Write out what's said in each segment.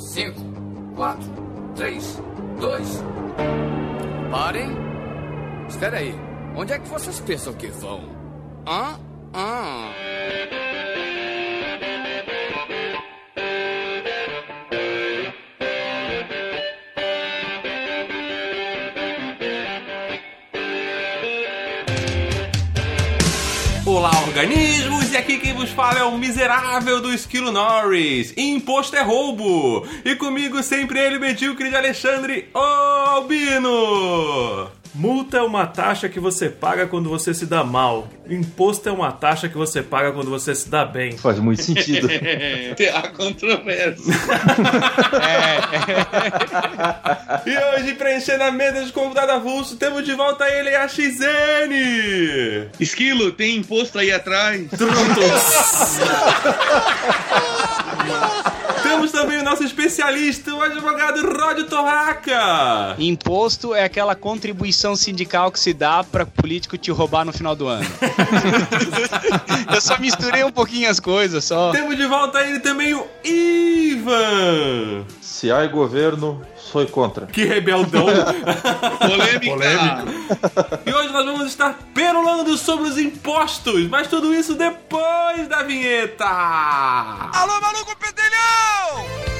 5, 4, 3, 2. Parem. Espera aí. Onde é que vocês pensam que vão? Hã? Hã? Olá, organismos! E aqui quem vos fala é o miserável do Esquilo Norris. Imposto é roubo! E comigo sempre ele, medíocre de Alexandre Albino! Multa é uma taxa que você paga quando você se dá mal. Imposto é uma taxa que você paga quando você se dá bem. Faz muito sentido. Há controvérsia. E hoje, preenchendo a mesa de convidado avulso, temos de volta ele, a XN! Esquilo, tem imposto aí atrás? Temos também o nosso especialista, o advogado Rod Torraca! Imposto é aquela contribuição sindical que se dá pra político te roubar no final do ano. Eu só misturei um pouquinho as coisas, só. Temos de volta ele também, o Ivan! Se há governo, sou contra. Que rebeldão! Polêmica. E hoje nós vamos estar perolando sobre os impostos, mas tudo isso depois da vinheta! Alô, maluco pedelhão!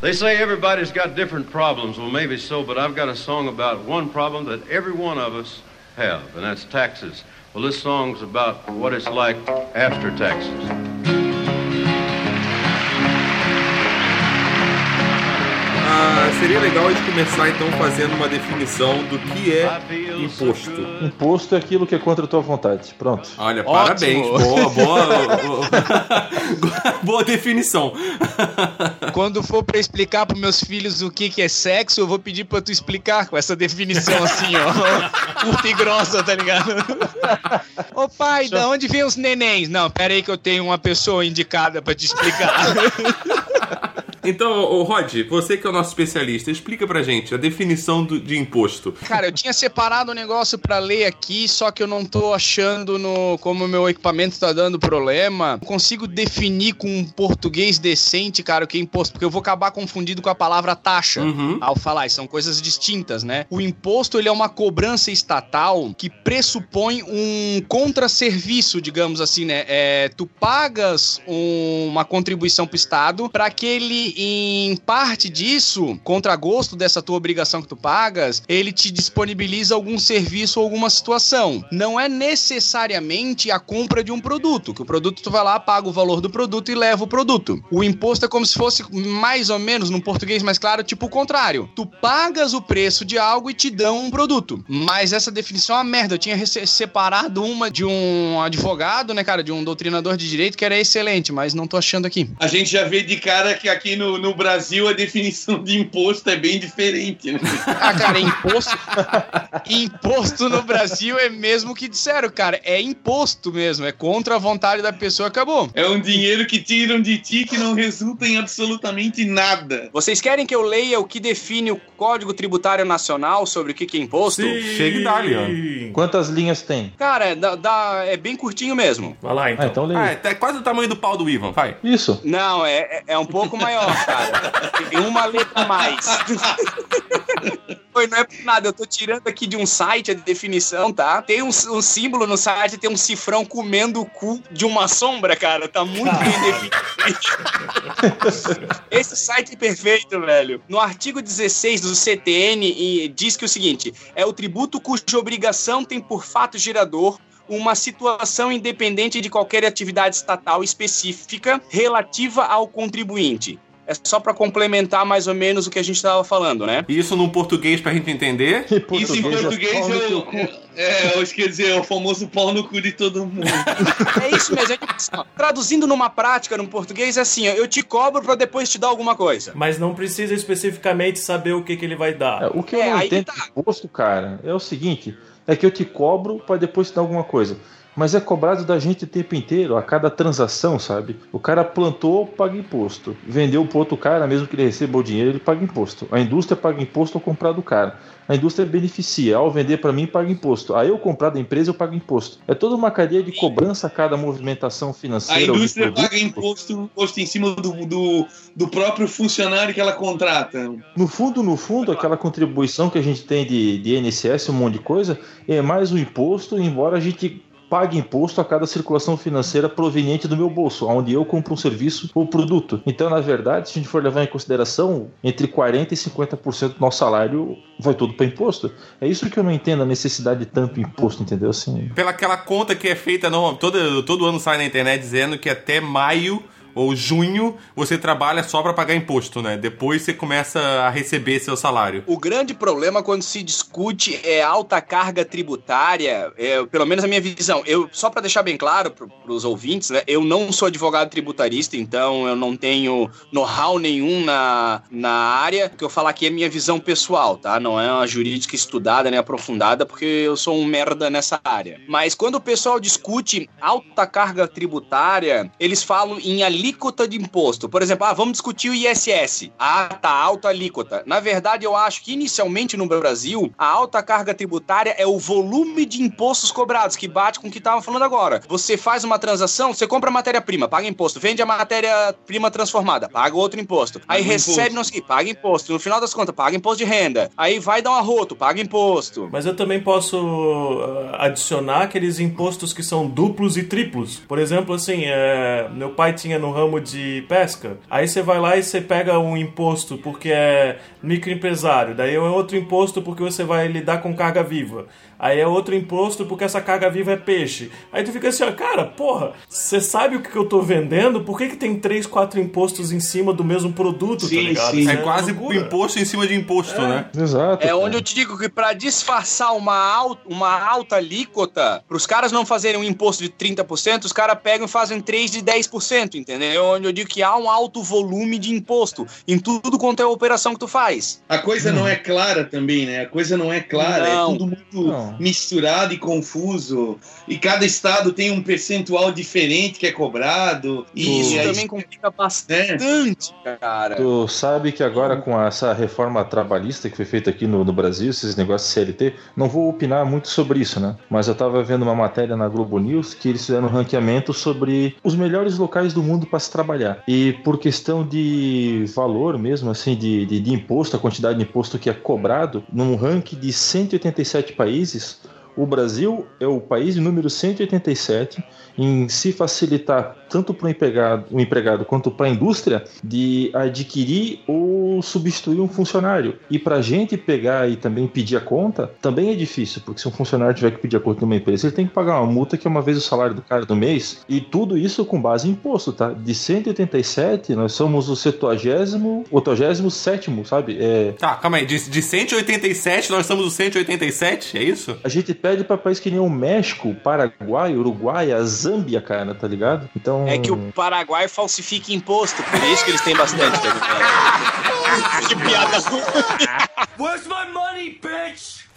They say everybody's got different problems. Well, maybe so, but I've got a song about one problem that every one of us have, and that's taxes. Well, this song's about what it's like after taxes. Ah, seria legal a gente começar então fazendo uma definição do que é imposto. Imposto é aquilo que é contra a tua vontade. Pronto. Olha, Ótimo. parabéns, boa, boa, boa definição. Quando for pra explicar pros meus filhos o que, que é sexo, eu vou pedir pra tu explicar com essa definição assim, ó. Curta e grossa, tá ligado? Ô pai, da onde vem os nenéns? Não, pera aí que eu tenho uma pessoa indicada pra te explicar. Então, ô, Rod, você que é o nosso especialista, explica pra gente a definição do- de imposto. Cara, eu tinha separado um negócio pra ler aqui, só que eu não tô achando no como o meu equipamento tá dando problema. Não consigo definir com um português decente, cara, o que é imposto, porque eu vou acabar confundido com a palavra taxa Uhum. ao falar, e são coisas distintas, né? O imposto, ele é uma cobrança estatal que pressupõe um contrasserviço, digamos assim, né? É, tu pagas um- uma contribuição pro Estado para que ele, em parte disso, contra gosto dessa tua obrigação que tu pagas, ele te disponibiliza algum serviço ou alguma situação. Não é necessariamente a compra de um produto, que o produto tu vai lá, paga o valor do produto e leva o produto. O imposto é como se fosse mais ou menos, num português mais claro, tipo o contrário. Tu pagas o preço de algo e te dão um produto. Mas essa definição é uma merda. Eu tinha separado uma de um advogado, né, cara, de um doutrinador de direito que era excelente, mas não tô achando aqui. A gente já vê de cara que aqui no, no Brasil a definição de imposto é bem diferente, né? Ah, cara, imposto. imposto no Brasil é mesmo o que disseram, cara. É imposto mesmo. É contra a vontade da pessoa, acabou. É um dinheiro que tiram de ti que não resulta em absolutamente nada. Vocês querem que eu leia o que define o Código Tributário Nacional sobre o que que é imposto? Chega e dá-lhe, ó. Quantas linhas tem? Cara, dá- dá- é bem curtinho mesmo. Vai lá Ah, então. então lê. Ah, é tá quase o tamanho do pau do Ivan, vai. Isso. Não, é, é- é um pouco maior, cara. Tem uma letra a mais. Foi, não é por nada, eu tô tirando aqui de um site a definição, tá? Tem um, um símbolo no site, tem um cifrão comendo o cu de uma sombra, cara. Tá muito bem definido. Esse site é perfeito, velho. No artigo 16 do CTN, e diz que o seguinte: é o tributo cuja obrigação tem por fato gerador uma situação independente de qualquer atividade estatal específica relativa ao contribuinte. É só pra complementar mais ou menos o que a gente tava falando, né? Isso num português pra gente entender. Isso em português no é, teu o, cu. é, eu acho que quer dizer, é o famoso pau no cu de todo mundo. É isso mesmo. É tipo assim, ó, traduzindo numa prática, no português, é assim: ó, eu te cobro pra depois te dar alguma coisa. Mas não precisa especificamente saber o que, que ele vai dar. É, o que eu É, não aí entendo tá. imposto, cara, é o seguinte: é que eu te cobro para depois te dar alguma coisa. Mas é cobrado da gente o tempo inteiro, a cada transação, sabe? O cara plantou, paga imposto. Vendeu pro outro cara, mesmo que ele receba o dinheiro, ele paga imposto. A indústria paga imposto ao comprar do cara. A indústria beneficia. Ao vender para mim, paga imposto. Aí eu comprar da empresa, eu pago imposto. É toda uma cadeia de cobrança a cada movimentação A financeira. de indústria paga imposto, imposto em cima do, do, do próprio funcionário que ela contrata. No fundo, no fundo, aquela contribuição que a gente tem de, de INSS, um monte de coisa, é mais um imposto, embora a gente pague imposto a cada circulação financeira proveniente do meu bolso, onde eu compro um serviço ou produto. Então, na verdade, se a gente for levar em consideração, entre 40% e 50% do nosso salário vai tudo para imposto. É isso que eu não entendo a necessidade de tanto imposto, entendeu? Assim, Pela aquela conta que é feita, no, todo, todo ano sai na internet dizendo que até maio ou junho você trabalha só pra pagar imposto, né? Depois você começa a receber seu salário. O grande problema quando se discute é alta carga tributária, é, pelo menos a minha visão. Eu só para deixar bem claro para os ouvintes, né, eu não sou advogado tributarista, então eu não tenho know-how nenhum na, na área. O que eu falar aqui é minha visão pessoal, tá? Não é uma jurídica estudada nem aprofundada, porque eu sou um merda nessa área. Mas quando o pessoal discute alta carga tributária, eles falam em alíquota de imposto. Por exemplo, ah, vamos discutir o ISS. Ah, tá alta alíquota. Na verdade, eu acho que inicialmente no Brasil, a alta carga tributária é o volume de impostos cobrados, que bate com o que tava falando agora. Você faz uma transação, você compra matéria-prima, paga imposto. Vende a matéria-prima transformada, paga outro imposto. Aí Paga recebe, não sei paga imposto. No final das contas, paga imposto de renda. Aí vai dar um arroto, paga imposto. Mas eu também posso ah, adicionar aqueles impostos que são duplos e triplos. Por exemplo, assim, é, meu pai tinha no ramo de pesca. Aí você vai lá e você pega um imposto porque é microempresário. Daí é outro imposto porque você vai lidar com carga viva. Aí é outro imposto porque essa carga viva é peixe. Aí tu fica assim, ó, cara, porra, você sabe o que eu tô vendendo? Por que, que tem três, quatro impostos em cima do mesmo produto, tá Sim, ligado? sim. Isso É quase loucura. imposto em cima de imposto, né? exato. É cara. onde eu te digo que pra disfarçar uma, al- uma alta alíquota, pros caras não fazerem um imposto de 30%, os caras pegam e fazem 3 de 10%, entendeu? É onde eu digo que há um alto volume de imposto em tudo quanto é operação que tu faz. A coisa não é clara também, né? A coisa não é clara, Não. é tudo muito Não. misturado e confuso. E cada estado tem um percentual diferente que é cobrado. E Isso aí- também complica bastante, cara. Tu sabe que agora com essa reforma trabalhista que foi feita aqui no, no Brasil, esses negócios de CLT, não vou opinar muito sobre isso, né? Mas eu tava vendo uma matéria na Globo News que eles fizeram um ranqueamento sobre os melhores locais do mundo para se trabalhar. E por questão de valor mesmo, assim, de, de, de imposto, a quantidade de imposto que é cobrado, num ranking de 187 países, o Brasil é o país número 187 em se facilitar tanto para o empregado, o empregado quanto para a indústria de adquirir ou substituir um funcionário. E para a gente pegar e também pedir a conta, também é difícil, porque se um funcionário tiver que pedir a conta de uma empresa, ele tem que pagar uma multa que é uma vez o salário do cara do mês, e tudo isso com base em imposto, tá? De 187, nós somos o 70 87 sabe? É, Tá, calma aí. De, de 187, nós somos o 187, é isso? A gente pede pra país que nem o México, Paraguai, Uruguai, a Zâmbia, cara, tá ligado? Então. É que o Paraguai falsifica imposto, por isso que eles têm bastante. tá ligado? que piada ruim. Where's my money, bitch?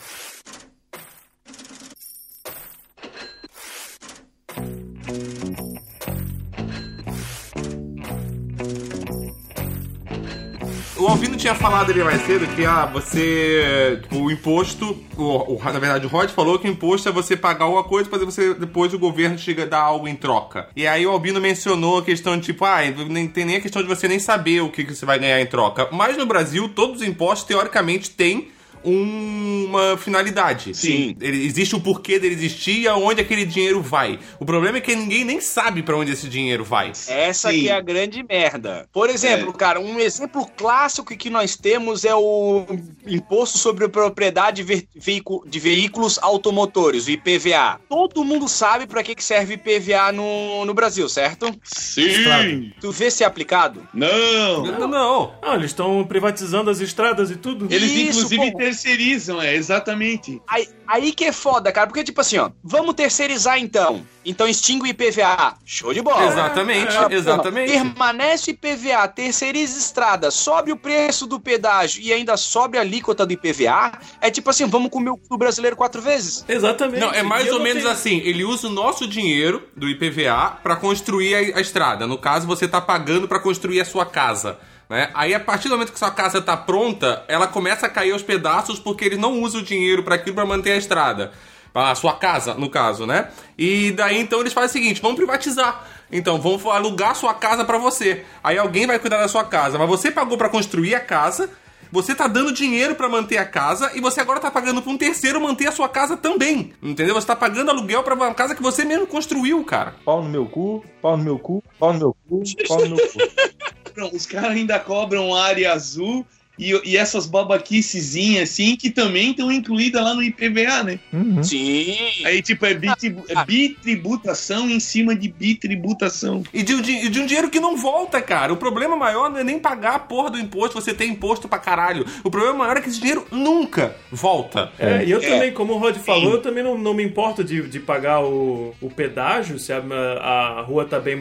O Alvino tinha falado ali mais cedo que ah, você. tipo, o imposto. O, o- na verdade, o Rod falou que o imposto é você pagar alguma coisa para você depois o governo chega a dar algo em troca. E aí o Albino mencionou a questão de tipo, ah, nem tem nem a questão de você nem saber o que, que você vai ganhar em troca. Mas no Brasil, todos os impostos, teoricamente, têm uma finalidade. Sim. Ele, existe o porquê dele existir e aonde aquele dinheiro vai. O problema é que ninguém nem sabe para onde esse dinheiro vai. Essa Sim. que é a grande merda. Por exemplo, cara, um exemplo clássico que nós temos é o imposto sobre a propriedade de veículos automotores, o IPVA. Todo mundo sabe para que que serve IPVA no, no Brasil, certo? Sim! Tu vê se é aplicado? Não! Não, não. Ah, eles estão privatizando as estradas e tudo. Eles Isso, inclusive pô. Terceirizam, é, exatamente. Aí, aí que é foda, cara, porque tipo assim, ó, vamos terceirizar então. Então extingue o IPVA. Show de bola. Exatamente, Ah, exatamente. Permanece o IPVA, terceiriza estrada, sobe o preço do pedágio e ainda sobe a alíquota do IPVA. É tipo assim, vamos comer o cu brasileiro quatro vezes. Exatamente. Não, é mais E ou menos tenho- assim. Ele usa o nosso dinheiro do IPVA pra construir a, a estrada. No caso, você tá pagando pra construir a sua casa. Né? Aí, a partir do momento que sua casa tá pronta, ela começa a cair aos pedaços porque eles não usam o dinheiro pra aquilo pra manter a estrada. A sua casa, no caso, né? E daí, então, eles fazem o seguinte: vamos privatizar. Então, vamos alugar sua casa pra você. Aí alguém vai cuidar da sua casa. Mas você pagou pra construir a casa. Você tá dando dinheiro pra manter a casa e você agora tá pagando pra um terceiro manter a sua casa também. Entendeu? Você tá pagando aluguel pra uma casa que você mesmo construiu, cara. Pau no meu cu, pau no meu cu, pau no meu cu, pau no meu cu. Não, Os caras ainda cobram área azul e, e essas babaquicezinhas assim que também estão incluídas lá no IPVA, né? Uhum. Sim. Aí, tipo, é, bitribu- é bitributação em cima de bitributação. E de, um di- e de um dinheiro que não volta, cara. O problema maior não é nem pagar a porra do imposto, você tem imposto pra caralho. O problema maior é que esse dinheiro nunca volta. É, e eu É. também, como o Rod falou, eu também não, não me importo de, de pagar o, o pedágio se a, a rua tá bem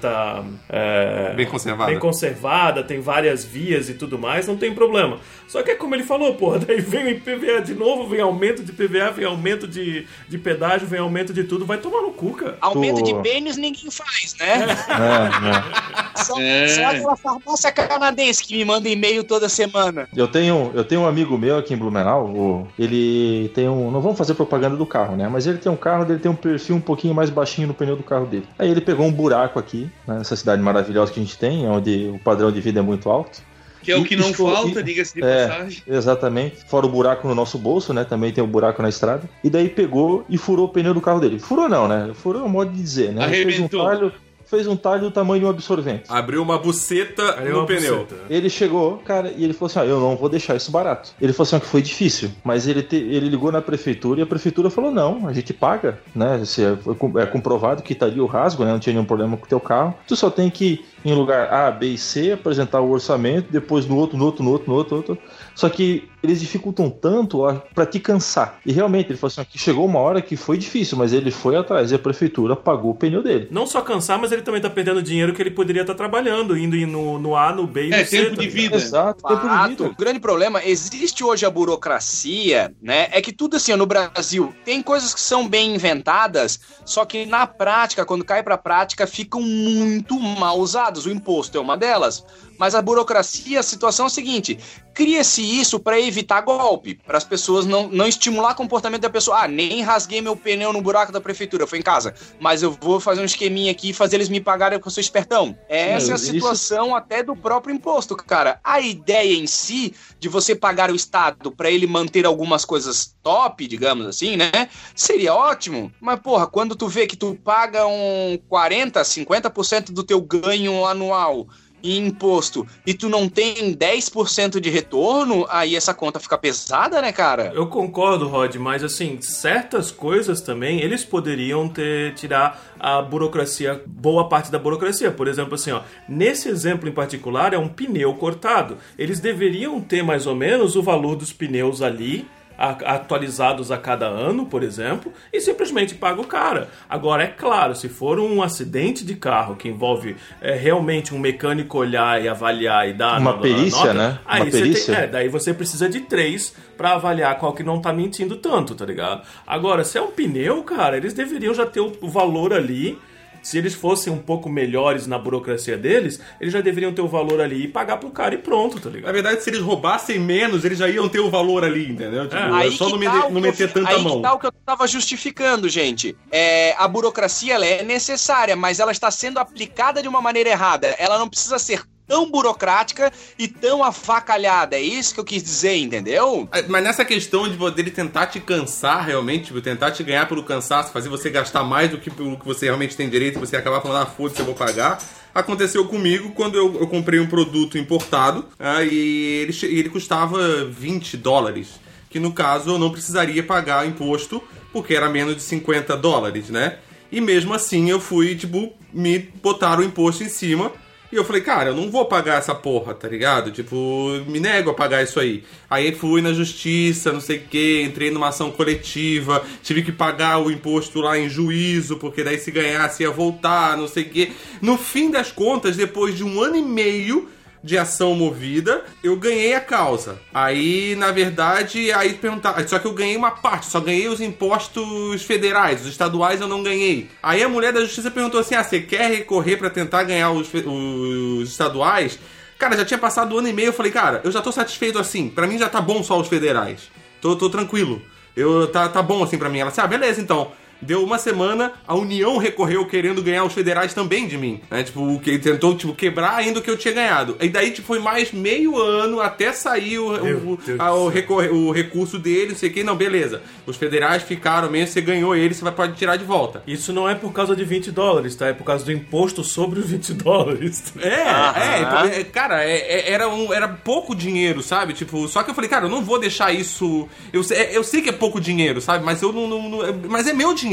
tá, é, Bem conservada. bem conservada, tem várias vias e tudo mais, não tem problema. Só que é como ele falou, porra, daí vem o IPVA de novo, vem aumento de IPVA, vem aumento de, de pedágio, vem aumento de tudo, vai tomar no cu, cara. Aumento de pênis ninguém faz, né? É, é. Só, É. só aquela farmácia canadense que me manda e-mail toda semana. Eu tenho, eu tenho um amigo meu aqui em Blumenau, o- ele tem um. Não vamos fazer propaganda do carro, né? Mas ele tem um carro, ele tem um perfil um pouquinho mais baixinho no pneu do carro dele. Aí ele pegou um buraco aqui, né, nessa cidade maravilhosa que a gente tem, onde o padrão de vida é muito alto. Que é o que não falta, diga-se de é. passagem. Exatamente. Fora o buraco no nosso bolso, né? Também tem o buraco na estrada. E daí pegou e furou o pneu do carro dele. Furou não, né? Furou é um modo de dizer, né? Ele fez um Arrebentou. talho, fez um talho do tamanho de um absorvente. Abriu uma buceta é no uma pneu. buceta. Ele chegou, cara, e ele falou assim: ó, eu não vou deixar isso barato. Ele falou assim: ó, que foi difícil, mas ele, te- ele ligou na prefeitura e a prefeitura falou: não, a gente paga, né? Se é, é comprovado que estaria o rasgo, né? Não tinha nenhum problema com o teu carro. Tu só tem que em lugar A, B e C, apresentar o orçamento, depois no outro, no outro, no outro, no outro, no outro. Só que eles dificultam tanto ó, pra te cansar. E realmente, ele falou assim: que chegou uma hora que foi difícil, mas ele foi atrás e a prefeitura pagou o pneu dele. Não só cansar, mas ele também tá perdendo dinheiro que ele poderia estar trabalhando, indo ir no, no A, no B e É, no C. tempo tá de vida. Exato, tempo de vida. O grande problema, existe hoje a burocracia, né? É que tudo assim, ó, no Brasil, tem coisas que são bem inventadas, só que na prática, quando cai pra prática, ficam muito mal usadas. O imposto é uma delas. Mas a burocracia, a situação é a seguinte: cria-se isso para evitar golpe, para as pessoas não, não estimular o comportamento da pessoa. Ah, nem rasguei meu pneu no buraco da prefeitura, foi em casa, mas eu vou fazer um esqueminha aqui e fazer eles me pagarem porque eu sou espertão. Essa é a Isso- situação até do próprio imposto, cara. A ideia em si de você pagar o Estado para ele manter algumas coisas top, digamos assim, né? Seria ótimo. Mas, porra, quando tu vê que tu paga um 40, 50% do teu ganho anual em imposto e tu não tem 10% de retorno, aí essa conta fica pesada, né, cara? Eu concordo, Rod, mas assim, certas coisas também, eles poderiam ter tirar a burocracia, boa parte da burocracia. Por exemplo, assim, ó, nesse exemplo em particular é um pneu cortado. Eles deveriam ter mais ou menos o valor dos pneus ali atualizados a cada ano, por exemplo, e simplesmente paga o cara. Agora, é claro, se for um acidente de carro que envolve é, realmente um mecânico olhar e avaliar e dar Uma perícia, né? Aí Uma você perícia. tem, é, daí você precisa de três pra avaliar qual que não tá mentindo tanto, tá ligado? Agora, se é um pneu, cara, eles deveriam já ter o valor ali. Se eles fossem um pouco melhores na burocracia deles, eles já deveriam ter o valor ali e pagar pro cara e pronto, tá Na ligado? verdade, se eles roubassem menos, eles já iam ter o valor ali, entendeu? Tipo, é, Aí só não, me- tá o não que eu- meter tanta aí mão. que tá o que eu tava justificando, gente. É, a burocracia ela é necessária, mas ela está sendo aplicada de uma maneira errada. Ela não precisa ser tão burocrática e tão avacalhada. É isso que eu quis dizer, entendeu? É, Mas nessa questão de dele tentar te cansar realmente, tipo, tentar te ganhar pelo cansaço, fazer você gastar mais do que pelo que você realmente tem direito, você acabar falando, ah, foda-se, eu vou pagar. Aconteceu comigo quando eu, eu comprei um produto importado ah, e ele, ele custava 20 dólares. Que no caso eu não precisaria pagar imposto porque era menos de 50 dólares, né? E mesmo assim eu fui, tipo, me botar o imposto em cima E eu falei, cara, eu não vou pagar essa porra, tá ligado? Tipo, me nego a pagar isso aí. Aí fui na justiça, não sei o que, entrei numa ação coletiva, tive que pagar o imposto lá em juízo, porque daí se ganhasse ia voltar, não sei o que. No fim das contas, depois de um ano e meio de ação movida, eu ganhei a causa. Aí, na verdade, aí perguntar, só que eu ganhei uma parte, só ganhei os impostos federais, os estaduais eu não ganhei. Aí a mulher da justiça perguntou assim: "Ah, você quer recorrer para tentar ganhar os, os estaduais?" Cara, já tinha passado um ano e meio, eu falei: "Cara, eu já tô satisfeito assim. Pra mim já tá bom só os federais. Tô, tô tranquilo. Eu tá, tá bom assim pra mim." Ela disse: "Ah, beleza, então." Deu uma semana, a União recorreu querendo ganhar os federais também de mim. Né? Tipo, o que tentou tipo, quebrar ainda o que eu tinha ganhado. E daí, tipo, foi mais meio ano até sair o, o, a- o, recorre- o recurso dele, não sei o que. Não, beleza. Os federais ficaram mesmo, você ganhou eles, você vai, pode tirar de volta. Isso não é por causa de 20 dólares, tá? É por causa do imposto sobre os 20 dólares. É, é, é, cara, é- é- era, um, era pouco dinheiro, sabe? Tipo, só que eu falei, cara, eu não vou deixar isso. Eu, sei- é- eu sei que é pouco dinheiro, sabe? Mas eu não. não- não- é- mas é meu dinheiro.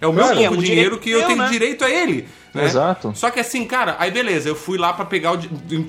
É o meu é pouco um dinheiro que eu meu, tenho né? direito a ele. né? Exato. Só que assim, cara, aí beleza, eu fui lá pra pegar o.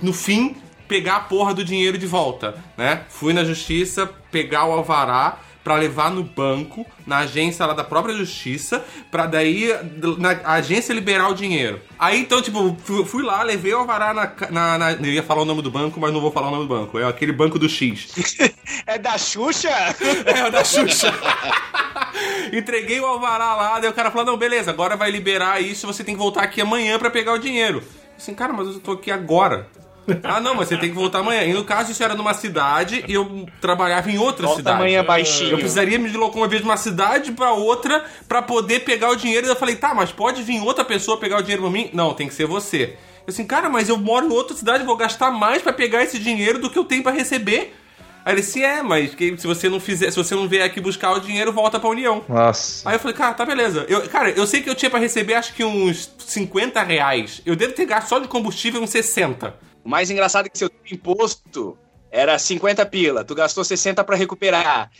No fim, pegar a porra do dinheiro de volta, né? Fui na justiça, pegar o alvará pra levar no banco, na agência lá da própria justiça, pra daí na agência liberar o dinheiro. Aí então, tipo, fui, lá, levei o alvará na, na, na- Eu ia falar o nome do banco, mas não vou falar o nome do banco. É aquele banco do X. É da Xuxa? É, o da Xuxa. Entreguei o alvará lá, daí o cara falou: não, beleza, agora vai liberar isso, você tem que voltar aqui amanhã pra pegar o dinheiro. Assim, cara, mas eu tô aqui agora. Ah, não, mas você tem que voltar amanhã. E no caso, isso era numa cidade e eu trabalhava em outra Volta cidade. amanhã baixinho. Eu precisaria me locomover de uma cidade pra outra pra poder pegar o dinheiro. E eu falei, tá, mas pode vir outra pessoa pegar o dinheiro pra mim? Não, tem que ser você. Eu assim, cara, mas eu moro em outra cidade, vou gastar mais pra pegar esse dinheiro do que eu tenho pra receber. Aí ele disse, é, mas que- se você não fizer, se você não vier aqui buscar o dinheiro, volta pra União. Nossa. Aí eu falei, cara, tá beleza. Eu, cara, eu sei que eu tinha pra receber acho que uns 50 reais. Eu devo ter gasto só de combustível uns 60. O mais engraçado é que seu imposto era 50 pila, tu gastou 60 pra recuperar.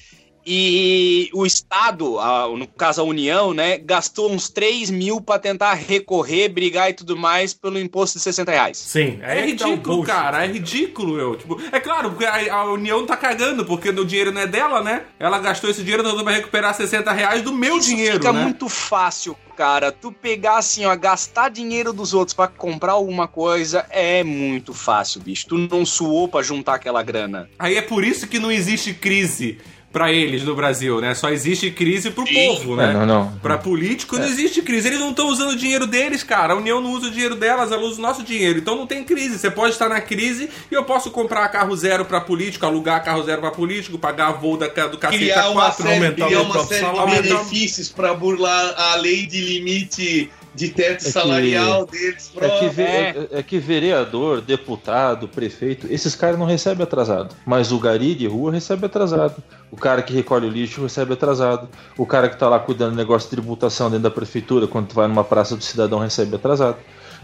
E o Estado, a- no caso a União, né, gastou uns 3 mil pra tentar recorrer, brigar e tudo mais pelo imposto de 60 reais. Sim, É, aí que tá ridículo, bullshit. cara. É ridículo, eu. Tipo, é claro, porque a, a União tá cagando, porque o dinheiro não é dela, né? Ela gastou esse dinheiro pra recuperar 60 reais do meu Isso dinheiro, fica né? muito fácil, cara. Tu pegar assim, ó, gastar dinheiro dos outros pra comprar alguma coisa é muito fácil, bicho. Tu não suou pra juntar aquela grana. Aí é por isso que não existe crise pra eles no Brasil, né? Só existe crise pro povo, né? É, não, não. Pra político não existe crise. Eles não estão usando o dinheiro deles, cara. A União não usa o dinheiro delas, ela usa o nosso dinheiro. Então não tem crise. Você pode estar na crise e eu posso comprar carro zero pra político, alugar carro zero pra político, pagar voo da, do cacete Criar uma A4. série, aumentar criar o uma série de benefícios para burlar a lei de limite de teto que- salarial deles. É que, ve- É. é- é que vereador, deputado, prefeito, esses caras não recebem atrasado. Mas o gari de rua recebe atrasado. O cara que recolhe o lixo recebe atrasado. O cara que tá lá cuidando do negócio de tributação dentro da prefeitura, quando tu vai numa praça do cidadão, recebe atrasado.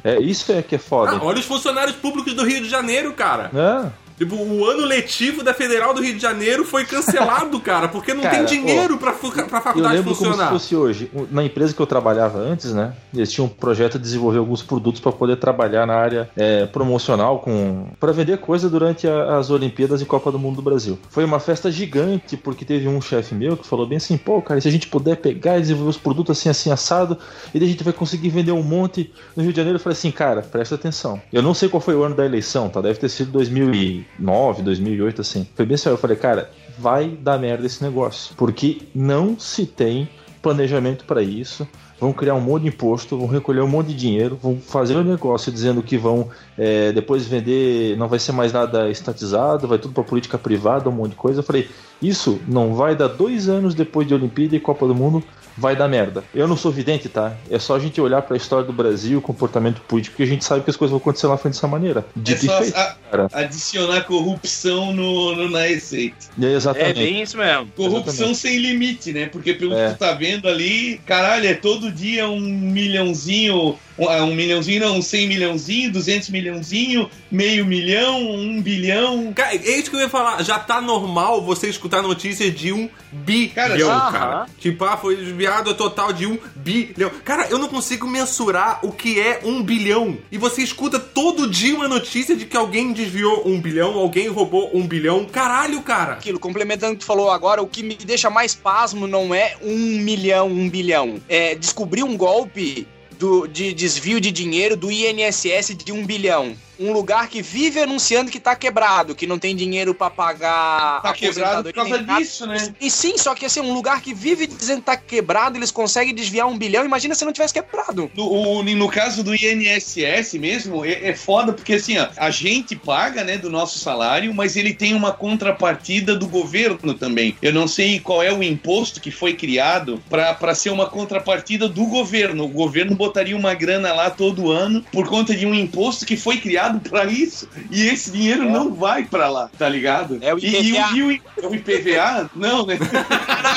É, isso é que é foda. Ah, olha os funcionários públicos do Rio de Janeiro, cara. É. Tipo, o ano letivo da Federal do Rio de Janeiro foi cancelado, cara, porque não Cara, tem dinheiro pra, fu- pra Eu faculdade lembro como se funcionar. fosse hoje. Na empresa que eu trabalhava antes, né? Eles tinham um projeto de desenvolver alguns produtos para poder trabalhar na área é, promocional com para vender coisa durante a- as Olimpíadas e Copa do Mundo do Brasil. Foi uma festa gigante porque teve um chefe meu que falou bem assim, pô, cara, se a gente puder pegar e desenvolver os produtos assim assim assado, e daí a gente vai conseguir vender um monte no Rio de Janeiro. Eu falei assim, cara, presta atenção. Eu não sei qual foi o ano da eleição, tá? Deve ter sido 2009, 2008 assim. Foi bem sério. Eu falei, cara, vai dar merda esse negócio, porque não se tem planejamento para isso. Vão criar um monte de imposto, vão recolher um monte de dinheiro, vão fazer um negócio dizendo que vão é, depois vender, não vai ser mais nada estatizado, vai tudo para política privada, um monte de coisa. Eu falei, isso não vai dar dois anos depois de Olimpíada e Copa do Mundo, vai dar merda. Eu não sou vidente, tá? É só a gente olhar para a história do Brasil, o comportamento político, que a gente sabe que as coisas vão acontecer lá frente dessa maneira. De É só feito, a- cara. adicionar corrupção no, no- na receita. É, exatamente. É bem isso mesmo. Corrupção Exatamente. sem limite, né? Porque pelo É. que tu tá vendo ali, caralho, é todo dia um milhãozinho um, um milhãozinho, não, um 100 milhãozinho, 200 milhãozinho, meio milhão, um bilhão. Cara, é isso que eu ia falar. Já tá normal você escutar notícias de um bilhão, Cara, cara. já- Tipo, ah, foi desviado a total de um bilhão. Cara, eu não consigo mensurar o que é um bilhão. E você escuta todo dia uma notícia de que alguém desviou um bilhão, alguém roubou um bilhão. Caralho, cara. Aquilo, complementando o que tu falou agora, o que me deixa mais pasmo não é um milhão, um bilhão. É descobrir um golpe do, de desvio de dinheiro do INSS de um bilhão. Um lugar que vive anunciando que tá quebrado, que não tem dinheiro pra pagar Tá quebrado por causa disso, né? E sim, só que assim, um lugar que vive dizendo que tá quebrado, eles conseguem desviar um bilhão. Imagina se não tivesse quebrado. No, o- no caso do INSS mesmo, é, é foda porque assim, ó, a gente paga, né, do nosso salário, mas ele tem uma contrapartida do governo também. Eu não sei qual é o imposto que foi criado para ser uma contrapartida do governo. O governo botaria uma grana lá todo ano por conta de um imposto que foi criado para isso. E esse dinheiro não vai para lá, tá ligado? É o E- e IPVA. E, o, o IPVA? Não, né?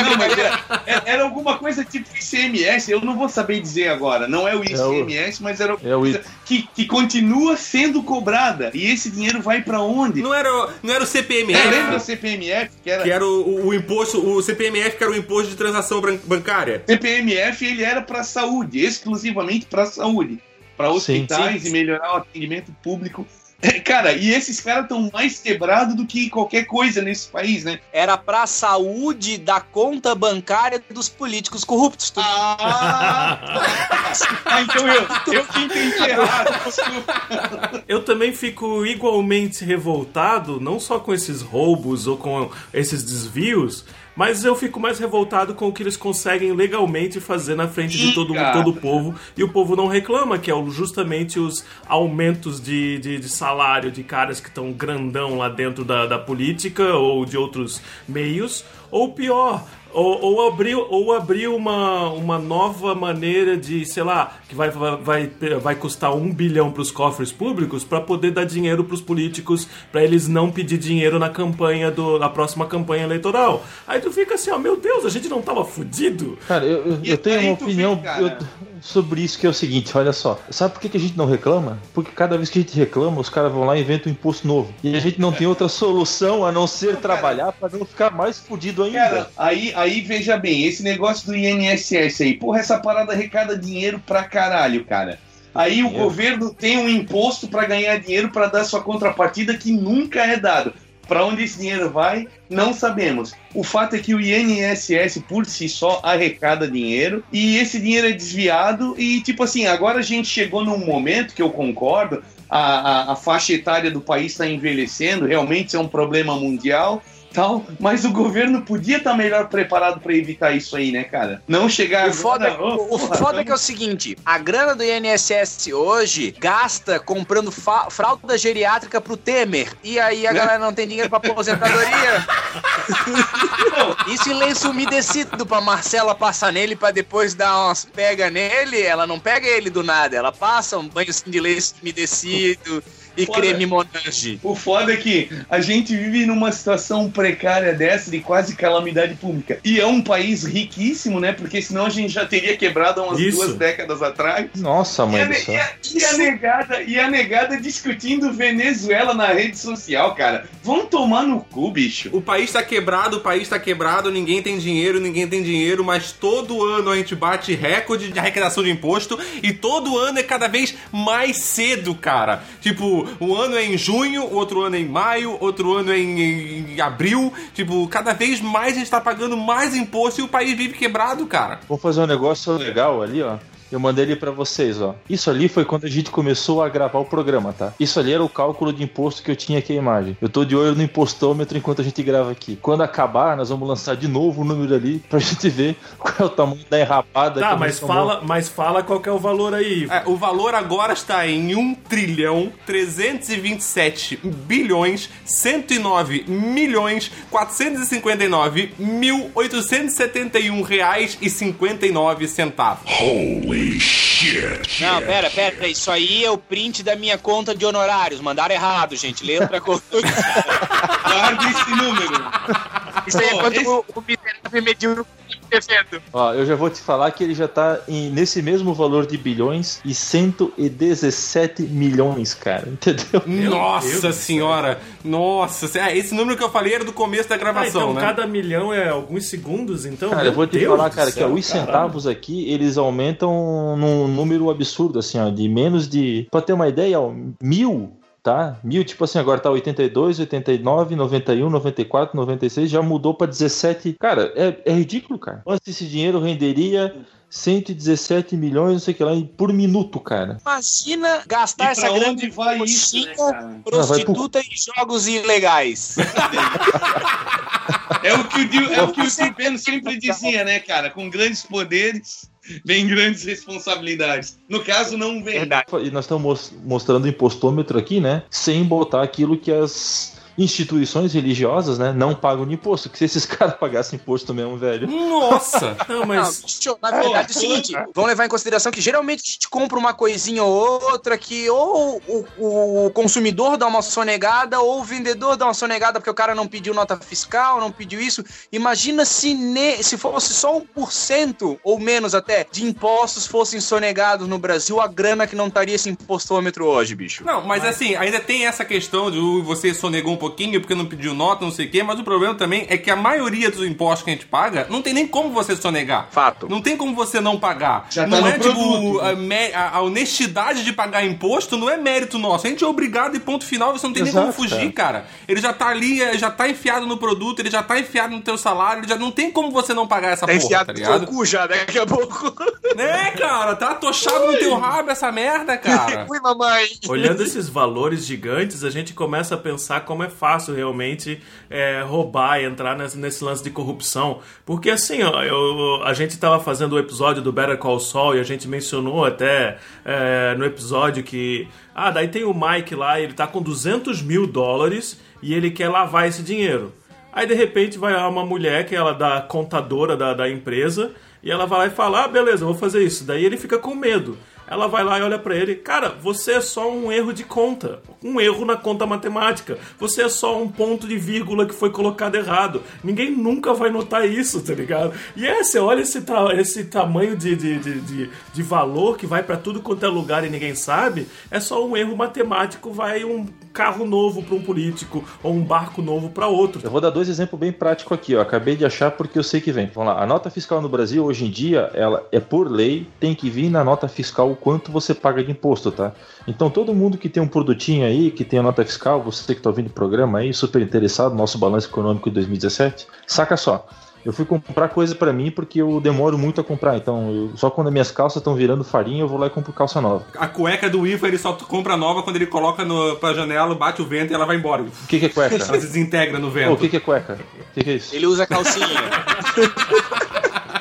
Não, mas era, era- alguma coisa tipo ICMS, eu não vou saber dizer agora. Não é o ICMS, mas era é o coisa que, que continua sendo cobrada. E esse dinheiro vai pra onde? Não era, não era o É, CPMF? lembra o CPMF? Que era. Que era o, o- imposto, o CPMF que era o imposto de transação bancária. CPMF ele era pra saúde, exclusivamente pra saúde. Pra hospitais e melhorar o atendimento público. Cara, e esses caras estão mais quebrados do que qualquer coisa nesse país, né? Era pra saúde da conta bancária dos políticos corruptos. Tu- Ah, ah então eu, eu que entendi errado. Eu também fico igualmente revoltado, não só com esses roubos ou com esses desvios, mas eu fico mais revoltado com o que eles conseguem legalmente fazer na frente de todo, todo o povo e o povo não reclama, que é justamente os aumentos de, de, de salário de caras que estão grandão lá dentro da, da política ou de outros meios, ou pior. Ou, ou abrir, ou abrir uma, uma nova maneira de, sei lá, que vai, vai, vai, custar um bilhão para os cofres públicos para poder dar dinheiro para os políticos, para eles não pedir dinheiro na campanha do, na próxima campanha eleitoral. Aí tu fica assim, ó, meu Deus, a gente não tava fudido? Cara, eu, eu, eu tenho aí uma opinião eu- sobre isso que é o seguinte, olha só. Sabe por que, que a gente não reclama? Porque cada vez que a gente reclama, os caras vão lá e inventam um imposto novo. E a gente não tem outra solução a não ser trabalhar para não ficar mais fudido ainda. Cara, aí, aí veja bem, esse negócio do INSS aí, porra, essa parada arrecada dinheiro pra caralho, cara. Aí o Dinheiro. governo tem um imposto pra ganhar dinheiro pra dar sua contrapartida que nunca é dado. Pra onde esse dinheiro vai, não sabemos. O fato é que o INSS por si só arrecada dinheiro e esse dinheiro é desviado e tipo assim, agora a gente chegou num momento que eu concordo, a, a, a faixa etária do país está envelhecendo, realmente isso é um problema mundial tal, mas o governo podia estar melhor preparado para evitar isso aí, né, cara? Não chegar O foda, agora, o, o porra, foda é que é o seguinte: a grana do INSS hoje gasta comprando fralda geriátrica pro Temer. E aí a galera não tem dinheiro pra aposentadoria. Isso em lenço umedecido pra Marcela passar nele pra depois dar umas pega nele. Ela não pega ele do nada, ela passa um banho assim de lenço umedecido e Foda. creme Monange. O foda é que a gente vive numa situação precária dessa de quase calamidade pública. E é um país riquíssimo, né? Porque senão a gente já teria quebrado há umas Isso. duas décadas atrás. Nossa, E a, mãe do ne- céu. e a- e a negada, e a negada discutindo Venezuela na rede social, cara. Vão tomar no cu, bicho. O país tá quebrado, o país tá quebrado, ninguém tem dinheiro, ninguém tem dinheiro, mas todo ano a gente bate recorde de arrecadação de imposto e todo ano é cada vez mais cedo, cara. Tipo, um ano é em junho, outro ano é em maio, outro ano é em, em- em abril. Tipo, cada vez mais a gente tá pagando mais imposto e o país vive quebrado, cara. Vamos fazer um negócio legal ali, ó. Eu mandei ele pra vocês, ó. Isso ali foi quando a gente começou a gravar o programa, tá? Isso ali era o cálculo de imposto que eu tinha aqui a imagem. Eu tô de olho no impostômetro enquanto a gente grava aqui. Quando acabar, nós vamos lançar de novo o número ali pra gente ver qual é o tamanho da enrapada Tá, mas fala, mas fala qual que é o valor aí. É, o valor agora está em 1 trilhão 327 bilhões 109 milhões 459 mil 871 reais e 59 centavos. Não, pera, pera, isso aí é o print da minha conta de honorários. Mandaram errado, gente. Lê outra coisa. Guarda esse número. Isso aí é quando esse- o, o miserável mediu devendo. Ó, eu já vou te falar que ele já tá em- nesse mesmo valor de bilhões e 117 milhões, cara. Entendeu? Nossa Deus senhora! Nossa, é, esse número que eu falei era do começo da Ah, gravação, então né? cada milhão é alguns segundos, então? Cara, Meu eu vou te Deus falar, cara, que céu, os caralho. centavos aqui, eles aumentam num número absurdo, assim, ó, de menos de. Pra ter uma ideia, ó, mil. Tá? Mil, tipo assim, agora tá 82, 89, 91, 94, 96, já mudou pra 17. Cara, é, é ridículo, cara. Quanto esse dinheiro renderia 117 milhões, não sei o que lá, por minuto, cara. Imagina E gastar essa onde vai isso, né, cara? prostituta e jogos ilegais. É o que o, é o, que o Bannon sempre dizia, né, cara? Com grandes poderes, vem grandes responsabilidades. No caso, não vem. Verdade. E nós estamos mos- mostrando o impostômetro aqui, né? Sem botar aquilo que as instituições religiosas, né, não pagam de imposto. Que se esses caras pagassem imposto mesmo, velho. Nossa! Não, Não, mas na verdade é o seguinte, vamos levar em consideração que geralmente a gente compra uma coisinha ou outra que ou o, o consumidor dá uma sonegada ou o vendedor dá uma sonegada porque o cara não pediu nota fiscal, não pediu isso. Imagina se, ne- se fosse só 1% ou menos até de impostos fossem sonegados no Brasil, a grana que não estaria esse impostômetro hoje, bicho. Não, mas assim, ainda tem essa questão de você sonegou um pouquinho porque não pediu nota, não sei o quê, mas o problema também é que a maioria dos impostos que a gente paga não tem nem como você sonegar. Fato. Não tem como você não pagar. Já tá não no é tipo produto. a, a- a honestidade de pagar imposto não é mérito nosso. A gente é obrigado e ponto final, você não tem nem Exato, como fugir, cara. Ele já tá ali, é, já tá enfiado no produto, ele já tá enfiado no teu salário, ele já não tem como você não pagar essa Tá porra, enfiado tá no ligado? cu já, daqui a pouco. É, cara, tá atochado no teu rabo essa merda, cara. Ui, mamãe. olhando esses valores gigantes, a gente começa a pensar como é fácil realmente é, roubar e entrar nesse, nesse lance de corrupção. Porque assim, ó, eu- a gente estava fazendo o episódio do Better Call Saul e a gente mencionou até é, no episódio que. Ah, daí tem o Mike lá, ele tá com 200 mil dólares e ele quer lavar esse dinheiro. Aí de repente vai uma mulher que ela é da contadora da, da empresa e ela vai lá e fala: Ah, beleza, vou fazer isso. Daí ele fica com medo. Ela vai lá e olha pra ele, cara, você é só um erro de conta, um erro na conta matemática. Você é só um ponto de vírgula que foi colocado errado. Ninguém nunca vai notar isso, tá ligado? E é, você olha esse, esse tamanho de, de, de, de, de valor que vai pra tudo quanto é lugar e ninguém sabe, é só um erro matemático, vai um carro novo pra um político ou um barco novo pra outro. Eu vou dar dois exemplos bem práticos aqui, ó. Acabei de achar porque eu sei que vem. Vamos lá. A nota fiscal no Brasil, hoje em dia, ela é por lei, tem que vir na nota fiscal o quanto você paga de imposto, tá? Então todo mundo que tem um produtinho aí, que tem a nota fiscal, você que tá ouvindo o programa aí, super interessado, no nosso balanço econômico de 2017, saca só. Eu fui comprar coisa pra mim porque eu demoro muito a comprar. Então, eu- só quando as minhas calças estão virando farinha, eu vou lá e compro calça nova. A cueca do IFA ele só compra nova quando ele coloca no, pra janela, bate o vento e ela vai embora. O que, que é cueca? Ela se desintegra no vento. o que, que é cueca? O que, que é isso? Ele usa calcinha.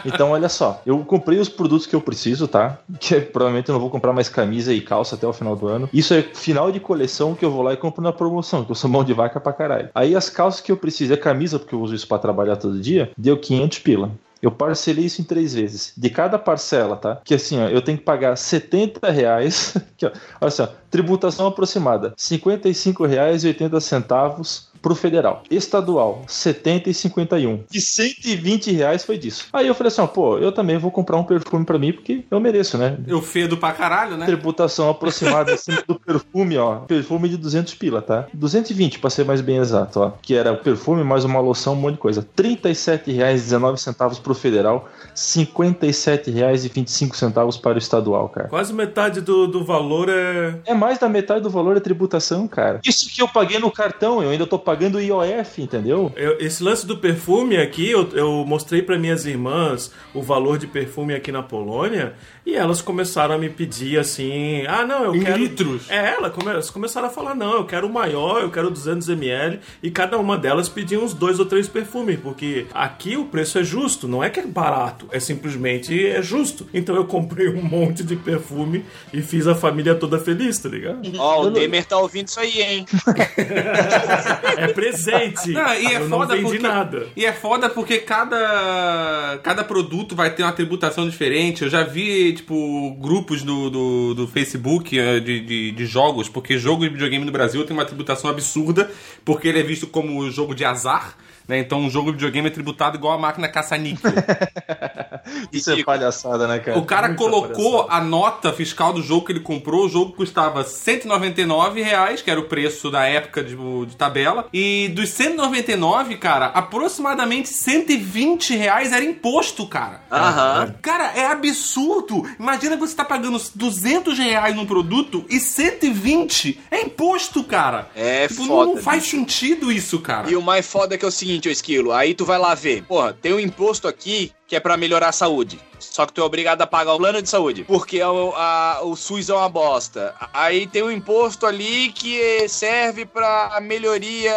Então, olha só, eu comprei os produtos que eu preciso, tá? Que é- provavelmente eu não vou comprar mais camisa e calça até o final do ano. Isso é final de coleção que eu vou lá e compro na promoção, que eu sou mão de vaca pra caralho. Aí as calças que eu preciso, é camisa, porque eu uso isso pra trabalhar todo dia, deu 500 pila. Eu parcelei isso em três vezes. De cada parcela, tá? Que assim, ó, eu tenho que pagar 70 reais. Aqui, ó, olha só, tributação aproximada: R$ 55,80 pro federal. Estadual, 70 e 51. De 120 reais foi disso. Aí eu falei assim, ó, pô, eu também vou comprar um perfume pra mim, porque eu mereço, né? Eu fedo pra caralho, né? Tributação aproximada acima do perfume, ó. Perfume de 200 pila, tá? 220 pra ser mais bem exato, ó. Que era o perfume mais uma loção, um monte de coisa. R$ 37,19 pro federal, R$ 57,25 para o estadual, cara. Quase metade do, do valor é. É mais da metade do valor da tributação, cara. Isso que eu paguei no cartão, eu ainda tô pagando IOF, entendeu? Eu- esse lance do perfume aqui, eu, eu mostrei para minhas irmãs o valor de perfume aqui na Polônia e elas começaram a me pedir assim: ah, não, eu Em quero. litros? É, ela come- elas começaram a falar: não, eu quero o maior, eu quero 200ml e cada uma delas pedia uns dois ou três perfumes, porque aqui o preço é justo, não é que é barato, é simplesmente é justo. Então eu comprei um monte de perfume e fiz a família toda feliz, tá ligado? Ó, o Temer tá ouvindo isso aí, hein? É presente. Não, e é eu não foda vendi porque, nada. E é foda porque cada, cada produto vai ter uma tributação diferente. Eu já vi, tipo, grupos do, do, do Facebook eh, de, de, de jogos, porque jogo de videogame no Brasil tem uma tributação absurda, porque ele é visto como jogo de azar. Né? Então um jogo de videogame é tributado igual a máquina caça-níquel. Isso é palhaçada, né, cara? O cara Muita colocou a nota fiscal do jogo que ele comprou, o jogo custava 199 reais, que era o preço da época de, de tabela, e dos 199, cara, aproximadamente 120 reais era imposto, cara. Aham. Cara, é absurdo. Imagina que você tá pagando 200 reais num produto e 120 é imposto, cara. É Tipo, foda, Não faz bicho. sentido isso, cara. E o mais foda é que é o seguinte, ô Esquilo, aí tu vai lá ver, porra, tem um imposto aqui que é pra melhorar a saúde. Só que tu é obrigado a pagar o plano de saúde. Porque o, a- o SUS é uma bosta. Aí tem um imposto ali que serve pra melhoria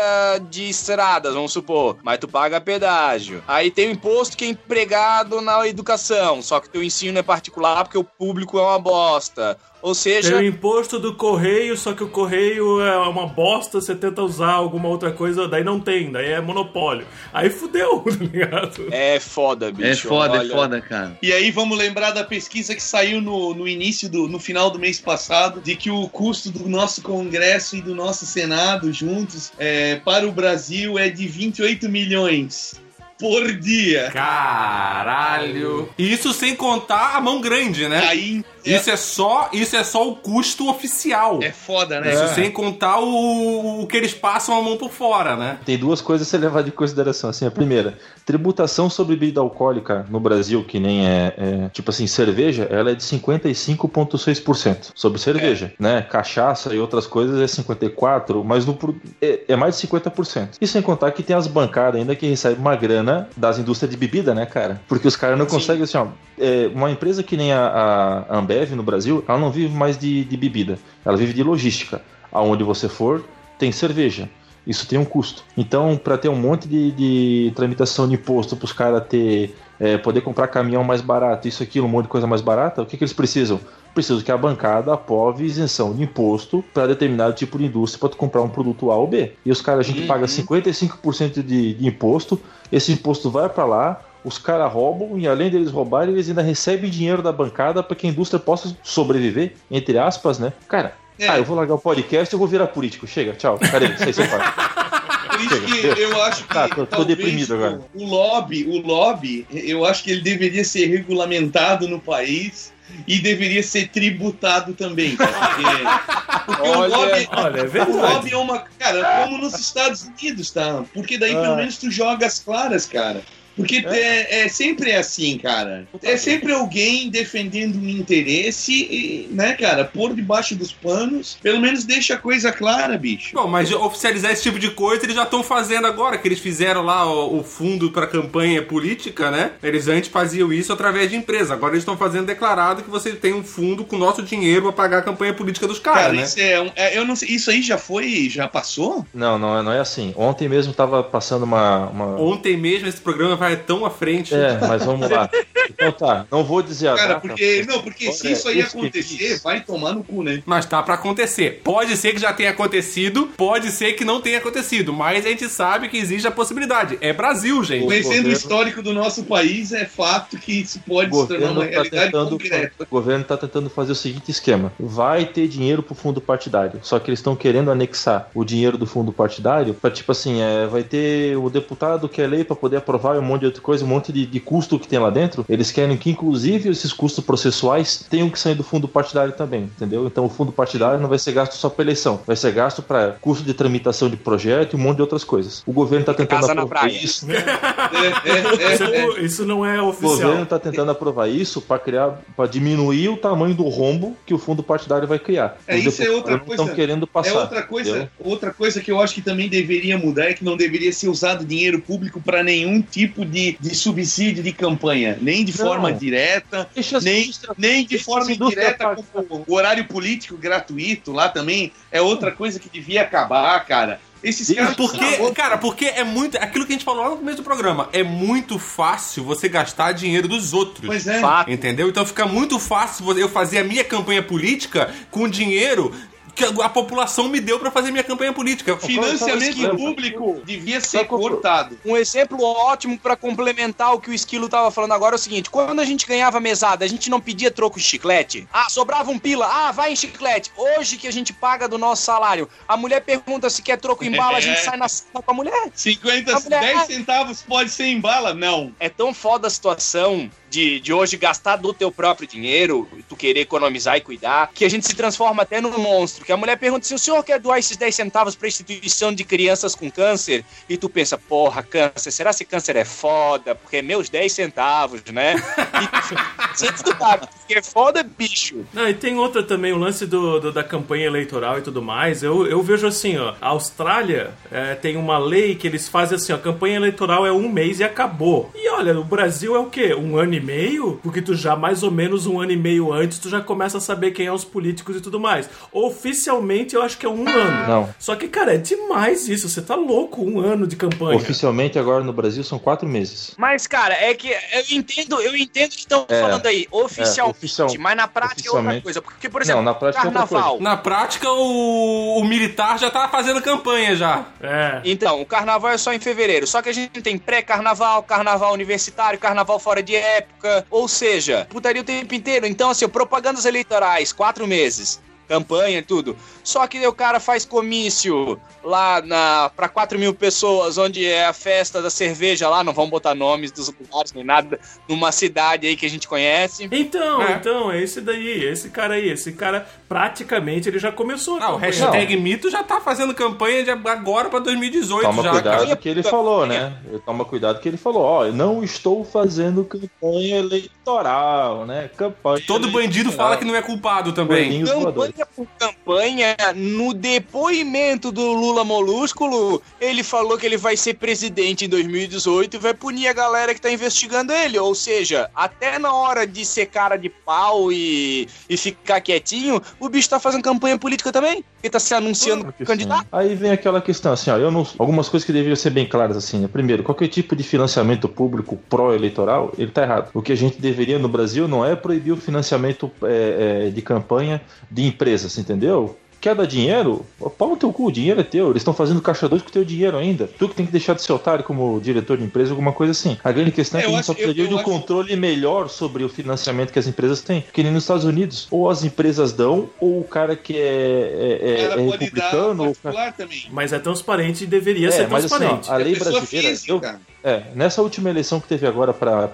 de estradas, vamos supor. Mas tu paga pedágio. Aí tem um imposto que é empregado na educação. Só que teu ensino é particular porque o público é uma bosta. Ou Tem seja, o imposto do correio, só que o correio é uma bosta, você tenta usar alguma outra coisa, daí não tem, daí é monopólio. Aí fudeu, tá ligado? é foda, bicho. É foda, olha. é foda, cara. E aí vamos lembrar da pesquisa que saiu no, no início do no final do mês passado, de que o custo do nosso Congresso e do nosso Senado juntos é, para o Brasil é de 28 milhões por dia. Caralho. Isso sem contar a mão grande, né? Aí Isso é só, isso é só o custo oficial. é foda, né? Isso sem contar o, o que eles passam a mão por fora, né? Tem duas coisas a ser levar de consideração. Assim, a primeira, tributação sobre bebida alcoólica no Brasil, que nem é, é, tipo assim, cerveja, ela é de 55,6% sobre cerveja, né? Cachaça e outras coisas é 54%, mas no, é, é mais de 50%. E sem contar que tem as bancadas ainda que recebem uma grana das indústrias de bebida, né, cara? Porque os caras não conseguem, assim, ó, é, uma empresa que nem a, a Ambev no Brasil, ela não vive mais de, de bebida, ela vive de logística. Aonde você for, tem cerveja. Isso tem um custo. Então, para ter um monte de, de tramitação de imposto para os caras ter é, poder comprar caminhão mais barato, isso aquilo, um monte de coisa mais barata, o que, que eles precisam? Precisam que a bancada aprove isenção de imposto para determinado tipo de indústria para tu comprar um produto A ou B. E os caras, a gente paga 55% de, de imposto, esse imposto vai para lá, os caras roubam e além deles roubarem, eles ainda recebem dinheiro da bancada para que a indústria possa sobreviver, entre aspas, né? Cara, É. ah, eu vou largar o podcast e eu vou virar político. Chega, tchau. Cadê? Sei seu pai. Por isso que eu acho que Tá, tô- tô deprimido agora. O, o lobby, o lobby, eu acho que ele deveria ser regulamentado no país e deveria ser tributado também, cara, porque, porque o Olha, lobby, Olha, é o lobby é uma, cara, como nos Estados Unidos, tá? Porque daí pelo Ah. menos tu joga as claras, cara. Porque é, é sempre assim, cara. É sempre alguém defendendo um interesse e, né, cara, por debaixo dos panos, pelo menos deixa a coisa clara, bicho. Bom, mas oficializar esse tipo de coisa eles já estão fazendo agora, que eles fizeram lá o, o fundo para campanha política, né? Eles antes faziam isso através de empresa. Agora eles estão fazendo declarado que você tem um fundo com nosso dinheiro para pagar a campanha política dos caras, Cara, né? isso é, um- é- eu não sei, isso aí já foi, já passou? Não, não, é- não é assim. Ontem mesmo tava passando uma. uma- Ontem mesmo esse programa vai tão à frente. É, mas vamos lá. Então tá, não vou dizer a Cara, data, porque não, porque se Olha, isso aí acontecer, vai tomar no cu, né? Mas tá pra acontecer. Pode ser que já tenha acontecido, pode ser que não tenha acontecido, mas a gente sabe que existe a possibilidade. É Brasil, gente. Conhecendo o governo- histórico do nosso país, é fato que isso pode se tornar uma está realidade tentando, concreta. o governo tá tentando fazer o seguinte esquema: vai ter dinheiro pro fundo partidário, só que eles estão querendo anexar o dinheiro do fundo partidário para tipo assim, é, vai ter o deputado que é lei para poder aprovar um monte de outra coisa, um monte de, de custo que tem lá dentro. Eles querem que inclusive esses custos processuais tenham que sair do fundo partidário também, entendeu? Então o fundo partidário não vai ser gasto só para eleição, vai ser gasto para custo de tramitação de projeto e um monte de outras coisas. O governo tá tentando Casa na aprovar praia. isso. É, é, Isso, é, é. isso não é O governo oficial. está tentando aprovar isso para criar, para diminuir o tamanho do rombo que o fundo partidário vai criar. É, isso é outra deputados não estão coisa. querendo passar. É outra coisa, entendeu? outra coisa que eu acho que também deveria mudar é que não deveria ser usado dinheiro público para nenhum tipo de, de subsídio de campanha, nem de Não. forma direta, nem, nem de forma indireta, como o horário político gratuito lá também é outra coisa que devia acabar, cara. Esses caras. Porque, cara, porque é muito. Aquilo que a gente falou lá no começo do programa. É muito fácil você gastar dinheiro dos outros. Pois é. Fato. Entendeu? Então fica muito fácil eu fazer a minha campanha política com dinheiro que a, população me deu pra fazer minha campanha política. Financiamento Esquilo. público devia ser que eu- cortado. Um exemplo ótimo pra complementar o que o Esquilo tava falando agora é o seguinte: quando a gente ganhava mesada, a gente não pedia troco em chiclete. Ah, sobrava um pila. Ah, vai em chiclete. Hoje que a gente paga do nosso salário, a mulher pergunta se quer troco em bala, a gente É. sai na sala com a mulher. 50, A mulher- 10 centavos pode ser em bala? Não. É tão foda a situação de, de hoje gastar do teu próprio dinheiro, tu querer economizar e cuidar, que a gente se transforma até num monstro. Que a mulher pergunta se o senhor quer doar esses 10 centavos pra instituição de crianças com câncer, e tu pensa, porra, câncer, será que câncer é foda? Porque é meus 10 centavos, né? E sente do cara, porque é foda, bicho. Não, e tem outra também, o lance do, do- da campanha eleitoral e tudo mais. Eu, eu vejo assim, ó, a Austrália é, tem uma lei que eles fazem assim, ó, a campanha eleitoral é um mês e acabou. E olha, o Brasil é o quê? Um ano e meio? Porque tu já, mais ou menos um ano e meio antes, tu já começa a saber quem é os políticos e tudo mais. Oficialmente, eu acho que é um ano. Não. Só que, cara, é demais isso. Você tá louco, um ano de campanha. Oficialmente agora no Brasil são quatro meses. Mas, cara, é que eu entendo, eu entendo o que estão É, falando aí, oficialmente, oficial- mas na prática é outra coisa. Porque, por exemplo, Não, na prática é carnaval. Na prática, o, o militar já tá fazendo campanha já. É. Então, o carnaval é só em fevereiro. Só que a gente tem pré-carnaval, carnaval universitário, carnaval fora de época. Ou seja, putaria o tempo inteiro. Então, assim, propagandas eleitorais, quatro meses. Campanha e tudo. Só que o cara faz comício lá na para 4 mil pessoas, onde é a festa da cerveja lá, não vamos botar nomes dos lugares nem nada, numa cidade aí que a gente conhece. Então, É. então, é esse daí, esse cara aí. Esse cara, praticamente, ele já começou Ah, o campanha. hashtag mito já tá fazendo campanha de agora pra 2018 Toma já, cuidado cara. que ele falou, né? Toma cuidado que ele falou, ó, eu não estou fazendo campanha eleitoral, né? Campanha Todo bandido fala que não é culpado também. Coelhinhos por campanha, no depoimento do Lula Molúsculo, ele falou que ele vai ser presidente em 2018 e vai punir a galera que tá investigando ele. Ou seja, até na hora de ser cara de pau e, e ficar quietinho, o bicho tá fazendo campanha política também. Ele tá se anunciando candidato. Aí vem aquela questão assim, ó, eu não, algumas coisas que deveriam ser bem claras assim. Né? Primeiro, qualquer tipo de financiamento público pró-eleitoral, ele tá errado. O que a gente deveria no Brasil não é proibir o financiamento é, é, de campanha de empresas, entendeu? Quer dar dinheiro? Pau no teu cu, o dinheiro é teu. Eles estão fazendo caixa dois com o teu dinheiro ainda. Tu que tem que deixar de ser otário como diretor de empresa, alguma coisa assim. A grande questão é, É, que eu a gente só precisaria de um acho- controle melhor sobre o financiamento que as empresas têm. Que nem nos Estados Unidos. Ou as empresas dão, ou o cara que é, é, é- é republicano, ou cara. Mas é transparente e deveria é, ser mas assim, ó, transparente. a lei É brasileira. física, eu-. É, nessa última eleição que teve agora para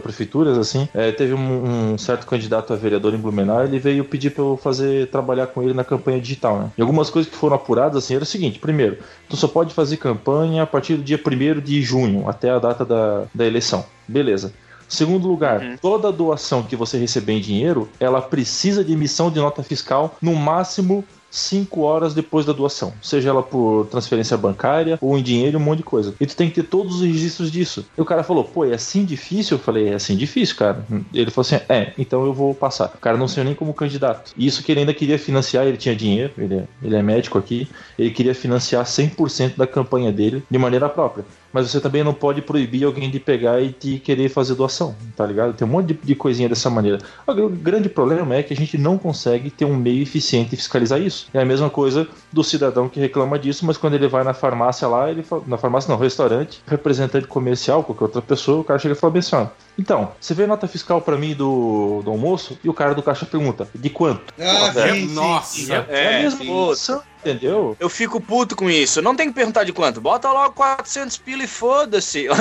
prefeituras, assim, é, teve um, um certo candidato a vereador em Blumenau, ele veio pedir para eu fazer trabalhar com ele na campanha digital, né? E algumas coisas que foram apuradas, assim, era o seguinte: primeiro, tu só pode fazer campanha a partir do dia 1 de junho, até a data da, da eleição. Beleza. Segundo lugar, toda doação que você receber em dinheiro, ela precisa de emissão de nota fiscal no máximo 5 horas depois da doação, seja ela por transferência bancária ou em dinheiro, um monte de coisa. E tu tem que ter todos os registros disso. E o cara falou, pô, é assim difícil? Eu falei, é assim difícil, cara. Ele falou assim, é, então eu vou passar. O cara não saiu nem como candidato. E isso que ele ainda queria financiar, ele tinha dinheiro, ele é, ele é médico aqui, ele queria financiar 100% da campanha dele de maneira própria. Mas você também não pode proibir alguém de pegar e de querer fazer doação, tá ligado? Tem um monte de, de coisinha dessa maneira. O grande problema é que a gente não consegue ter um meio eficiente de fiscalizar isso. É a mesma coisa do cidadão que reclama disso, mas quando ele vai na farmácia lá, ele fala, na farmácia não, restaurante, representante comercial, qualquer outra pessoa, o cara chega e fala assim, ó, então, você vê nota fiscal pra mim do, do almoço e o cara do caixa pergunta, de quanto? Ah, Pô, velho, sim, sim, Nossa. sim. é, a mesma sim. situação, entendeu? Eu fico puto com isso. Não tem que perguntar de quanto. Bota logo 400 pila e foda-se.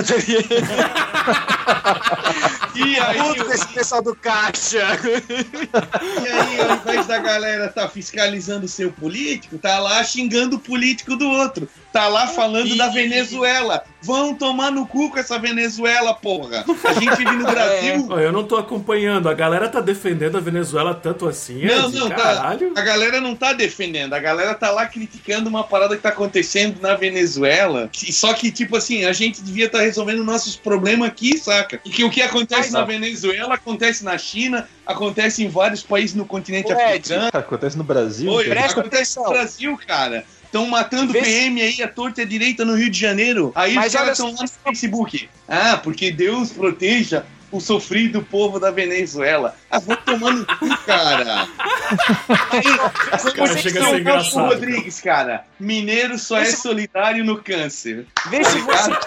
E aí, puto com esse pessoal do caixa. e aí, ao invés da galera tá fiscalizando o seu político, tá lá xingando o político do outro. Tá lá falando da Venezuela. Vão tomar no cu com essa Venezuela, porra. A gente vive no Brasil. Ó, Eu não tô acompanhando. A galera tá defendendo a Venezuela tanto assim. Não, não, tá. Caralho. A galera não tá defendendo, a galera tá lá criticando uma parada que tá acontecendo na Venezuela. Só que, tipo assim, a gente devia estar resolvendo nossos problemas aqui, saca? E que o que acontece na Venezuela acontece na China, acontece em vários países no continente Ed, africano. Acontece no Brasil. Oi, presta acontece no atenção. Brasil, cara. Estão matando Vê se- PM aí, a torta e a direita no Rio de Janeiro. Aí Mas os caras estão lá no Facebook. Ah, porque Deus proteja o sofrido povo da Venezuela. Ah, vou tomando cu, cara. Cara, chega a ser engraçado. Rodrigues, cara. Mineiro só é solidário no câncer. Vê se, Tá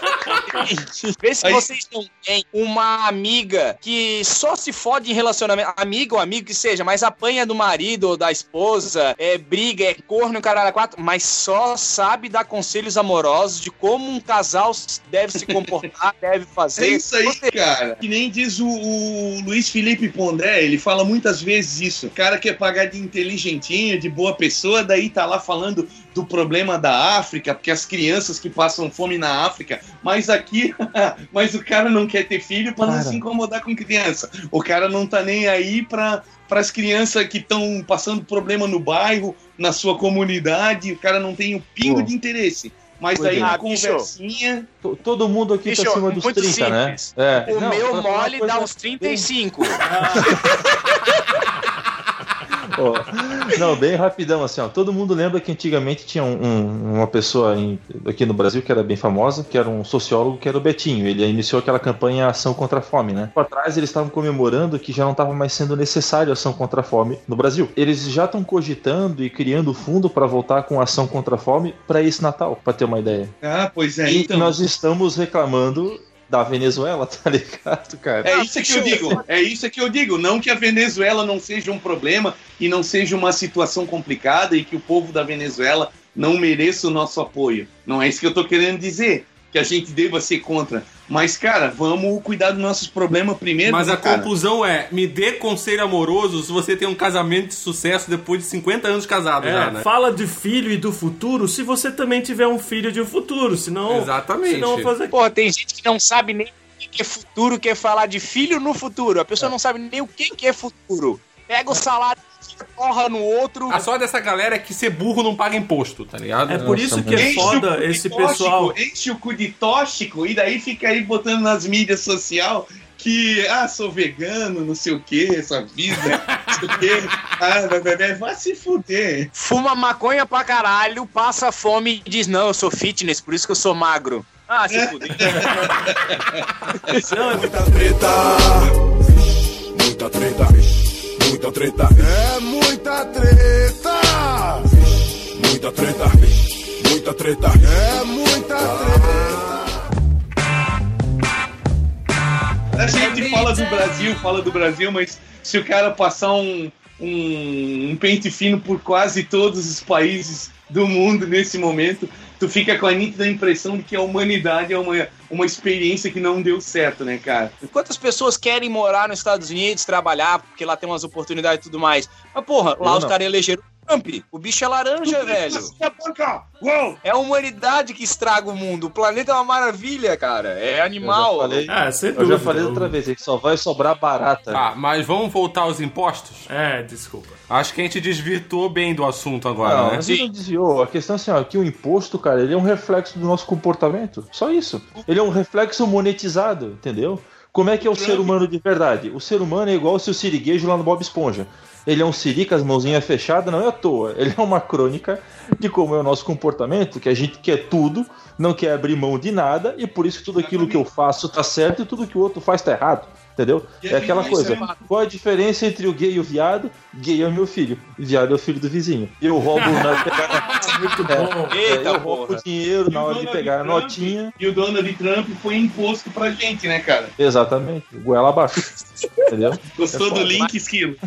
você... Vê se Aí- vocês não têm uma amiga que só se fode em relacionamento. Amiga ou amigo que seja, mas apanha do marido ou da esposa, é briga, é corno, caralho, quatro, mas só sabe dar conselhos amorosos de como um casal deve se comportar, deve É fazer. isso aí, Você- cara. Que nem diz o, o Luiz Felipe Pondé, ele fala muitas vezes isso. O cara quer pagar de inteligentinho, de boa pessoa, daí tá lá falando do problema da África, porque as crianças que passam fome na África, mas aqui, mas o cara não quer ter filho pra não se incomodar com criança. O cara não tá nem aí pra para as crianças que estão passando problema no bairro, na sua comunidade, o cara não tem um pingo Pô. de interesse. Mas aí é. na Ah, conversinha, Todo mundo aqui Bicho, tá acima dos muito 30, né? simples. É. O Não, meu mole dá uns 35. Ó, não, bem rapidão, assim, ó. Todo mundo lembra que antigamente tinha um- um- uma pessoa em- aqui no Brasil que era bem famosa, que era um sociólogo, que era o Betinho. Ele iniciou aquela campanha Ação contra a Fome, né? Por trás eles estavam comemorando que já não estava mais sendo necessário ação contra a fome no Brasil. Eles já estão cogitando e criando fundo para voltar com ação contra a fome para esse Natal, para ter uma ideia. ah, pois é, e então. nós estamos reclamando da Venezuela, tá ligado, cara? É isso que eu digo, é isso que eu digo. Não que a Venezuela não seja um problema e não seja uma situação complicada e que o povo da Venezuela não mereça o nosso apoio. Não é isso que eu tô querendo dizer, que a gente deva ser contra. Mas, cara, vamos cuidar dos nossos problemas primeiro. Mas né, a cara? conclusão é: me dê conselho amoroso se você tem um casamento de sucesso depois de 50 anos casado É, já, né? fala de filho e do futuro se você também tiver um filho de um futuro, senão. Exatamente. Senão fazer. Pô, tem gente que não sabe nem o que é futuro, quer falar de filho no futuro. A pessoa não sabe nem o que que é futuro. Pega o salário, porra no outro. A sorte dessa galera é que ser burro não paga imposto, tá ligado? É por isso que é foda esse tóxico, pessoal. Enche o cu de tóxico e daí fica aí botando nas mídias sociais que, ah, sou vegano, não sei o que, essa vida, não sei o que. Ah, vai, se fuder. Fuma maconha pra caralho, passa fome e diz: Não, eu sou fitness, por isso que eu sou magro. Ah, se fuder. Não, é Muita treta, muita treta, muita treta. É muita treta, muita treta, muita treta. É muita treta. A gente fala do Brasil, fala do Brasil, mas se o cara passar um, um, um pente fino por quase todos os países do mundo nesse momento, tu fica com a nítida impressão de que a humanidade é uma, uma experiência que não deu certo, né, cara? Quantas pessoas querem morar nos Estados Unidos, trabalhar, porque lá tem umas oportunidades e tudo mais? Mas, porra, lá Eu os caras elegeram Trump. O bicho é laranja, velho. Uou! É a humanidade que estraga o mundo. O planeta é uma maravilha, cara. É animal. Eu já falei, É, sem eu dúvida. já falei outra vez, é que só vai sobrar barata. Tá, mas vamos voltar aos impostos? É, desculpa. Acho que a gente desvirtuou bem do assunto agora, Não, né? a gente não desviou. A questão é assim, ó, que o imposto, cara, ele é um reflexo do nosso comportamento. Só isso. Ele é um reflexo monetizado, entendeu? Como é que é o ser humano de verdade? O ser humano é igual o seu siriguejo lá no Bob Esponja. Ele é um siri com as mãozinhas fechadas, não é à toa. Ele é uma crônica de como é o nosso comportamento, que a gente quer tudo, não quer abrir mão de nada, e por isso tudo aquilo que eu faço tá certo e tudo que o outro faz tá errado. Entendeu? É aquela coisa. é. Qual a diferença entre o gay e o viado? Gay é o meu filho, viado é o filho do vizinho. Eu roubo na hora de pegar, Muito bom. é, Eita, eu roubo porra. dinheiro na E hora de pegar a Trump- notinha. E o Donald Trump foi imposto pra gente, né, cara? Exatamente, goela abaixo. Entendeu? Gostou É do link, Esquilo?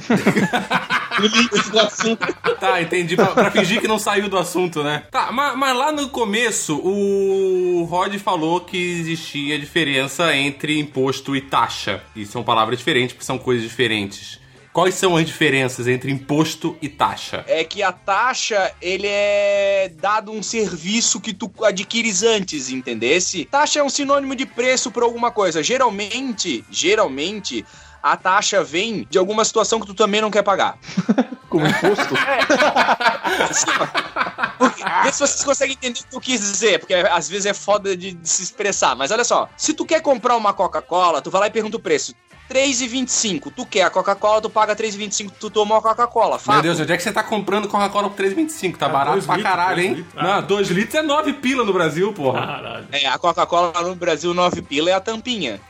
o link do assunto. Tá, entendi. Pra, pra fingir que não saiu do assunto, né? Tá, mas, mas lá no começo, o Rod falou que existia diferença entre imposto e taxa. E são palavras diferentes, porque são coisas diferentes. Quais são as diferenças entre imposto e taxa? É que a taxa, ele é dado um serviço que tu adquires antes, entendesse? Taxa é um sinônimo de preço para alguma coisa. Geralmente, geralmente, a taxa vem de alguma situação que tu também não quer pagar. Como imposto. Vê se vocês conseguem entender o que eu quis dizer, porque às vezes é foda de, de se expressar. Mas olha só, se tu quer comprar uma Coca-Cola, tu vai lá e pergunta o preço. 3,25. Tu quer a Coca-Cola, tu paga 3,25, tu toma uma Coca-Cola. Meu. Deus, onde é que você tá comprando Coca-Cola por 3,25? Tá Ah, barato pra litros, caralho, hein? litros. Ah. Não, 2 litros é 9 pila no Brasil, porra. Caralho. É, a Coca-Cola no Brasil, 9 pila é a tampinha.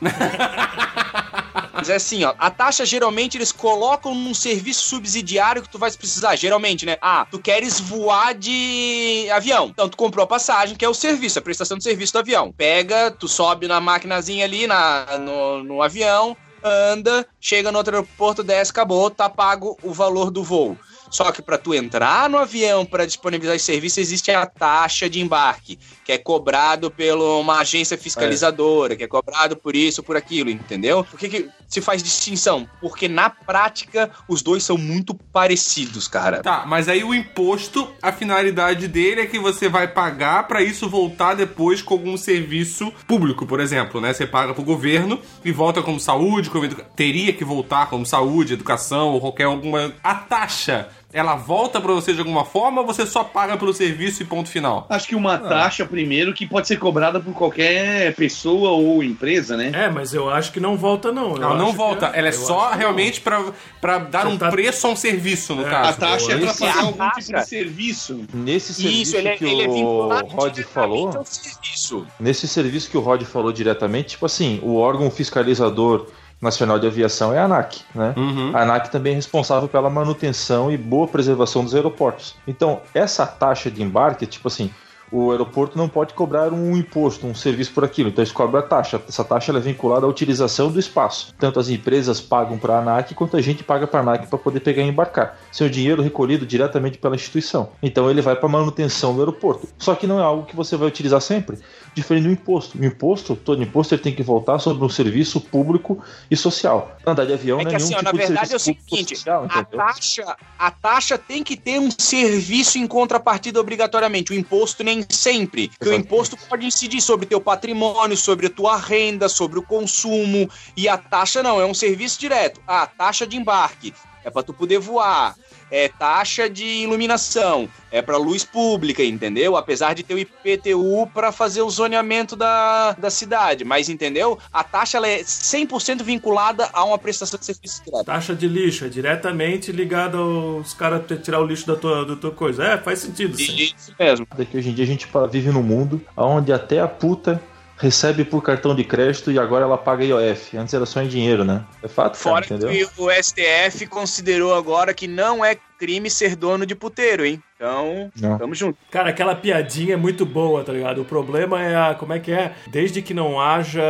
Mas é assim, ó, a taxa geralmente eles colocam num serviço subsidiário que tu vai precisar, geralmente, né? Ah, tu queres voar de avião. Então tu comprou a passagem, que é o serviço, a prestação de serviço do avião. Pega, tu sobe na maquinazinha ali na, no, no avião, anda, chega no outro aeroporto, desce, acabou, tá pago o valor do voo. Só que para tu entrar no avião para disponibilizar esse serviço existe a taxa de embarque, que é cobrado por uma agência fiscalizadora, que é cobrado por isso, por aquilo, entendeu? Por que, que se faz distinção? Porque na prática os dois são muito parecidos, cara. Tá, mas aí o imposto, a finalidade dele é que você vai pagar pra isso voltar depois com algum serviço público, por exemplo, né? Você paga pro governo e volta como saúde, como educa... teria que voltar como saúde, educação ou qualquer alguma a taxa ela volta pra você de alguma forma ou você só paga pelo serviço e ponto final? Acho que uma taxa, primeiro, que pode ser cobrada por qualquer pessoa ou empresa, né? É, mas eu acho que não volta, não. Eu Ela não volta, ela é eu só realmente pra, pra dar Você um tá- preço a um serviço, no É, A caso. taxa é pra esse- fazer a algum tipo taxa- de serviço. Nesse serviço Isso, ele é, que ele é o Rod falou, serviço. nesse serviço que o Rod falou diretamente, tipo assim, o órgão fiscalizador nacional de aviação é a ANAC, né? Uhum. A ANAC também é responsável pela manutenção e boa preservação dos aeroportos. Então, essa taxa de embarque, tipo assim, o aeroporto não pode cobrar um imposto, um serviço por aquilo, então eles cobram a taxa. Essa taxa é vinculada à utilização do espaço. Tanto as empresas pagam para a ANAC quanto a gente paga para a ANAC para poder pegar e embarcar. Seu dinheiro recolhido diretamente pela instituição. Então ele vai para manutenção do aeroporto. Só que não é algo que você vai utilizar sempre, diferente do imposto. O imposto, todo imposto, ele tem que voltar sobre um serviço público e social. Andar de avião É não que é assim, nenhum ó, na tipo de verdade é o seguinte, social, a taxa, a taxa tem que ter um serviço em contrapartida obrigatoriamente, o imposto nem sempre. Porque o imposto pode incidir sobre teu patrimônio, sobre a tua renda, sobre o consumo, e a taxa não, é um serviço direto. Ah, taxa de embarque, é para tu poder voar. É taxa de iluminação, é para luz pública, entendeu? Apesar de ter o IPTU para fazer o zoneamento da, da cidade, mas entendeu? A taxa ela é 100% vinculada a uma prestação de serviço direto. Taxa de lixo é diretamente ligada aos caras tirar o lixo da tua, da tua coisa. É, faz sentido. Sim. Isso mesmo. Que hoje em dia a gente vive num mundo onde até a puta recebe por cartão de crédito e agora ela paga IOF. Antes era só em dinheiro, né? É fato, cara, Fora entendeu? que o STF considerou agora que não é crime ser dono de puteiro, hein? Então, Não. tamo junto. Cara, aquela piadinha é muito boa, tá ligado? O problema é a. Como é que é? Desde que não haja.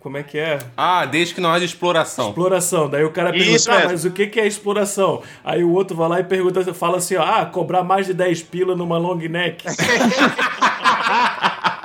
Como é que é? Ah, desde que não haja exploração. Exploração. Daí o cara Isso pergunta, ah, mesmo. mas o que que é exploração? Aí o outro vai lá e pergunta, fala assim, ó, ah, cobrar mais de 10 pila numa long neck.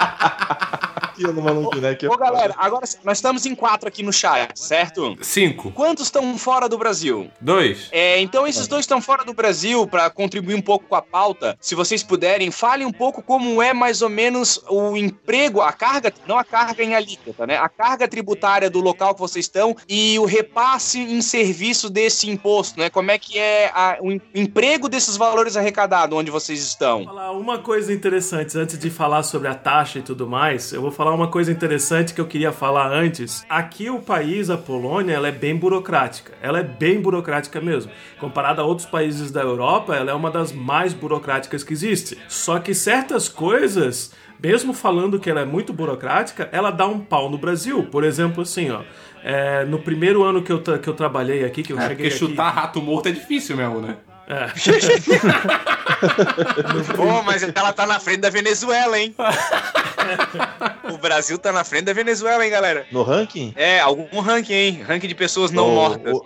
Ô, galera, agora nós estamos em quatro aqui no chat, certo? Cinco. Quantos estão fora do Brasil? Dois. É, então esses dois estão fora do Brasil para contribuir um pouco com a pauta. Se vocês puderem, falem um pouco como é mais ou menos o emprego, a carga, não a carga em alíquota, né? A carga tributária do local que vocês estão e o repasse em serviço desse imposto, né? Como é que é a- o em- emprego desses valores arrecadados onde vocês estão? falar uma coisa interessante antes de falar sobre a taxa e tudo mais. Eu vou falar uma coisa interessante que eu queria falar antes. Aqui o país, a Polônia, ela é bem burocrática. Ela é bem burocrática mesmo. Comparada a outros países da Europa, ela é uma das mais burocráticas que existe. Só que certas coisas mesmo falando que ela é muito burocrática, ela dá um pau no Brasil. Por exemplo, assim, ó, é, no primeiro ano que eu, que eu trabalhei aqui, que eu É, cheguei porque aqui... chutar rato morto é difícil mesmo, né? É. Pô, mas ela tá na frente da Venezuela, hein? o Brasil tá na frente da Venezuela, hein, galera? No ranking? É, algum ranking, hein? Ranking de pessoas não o- mortas. o-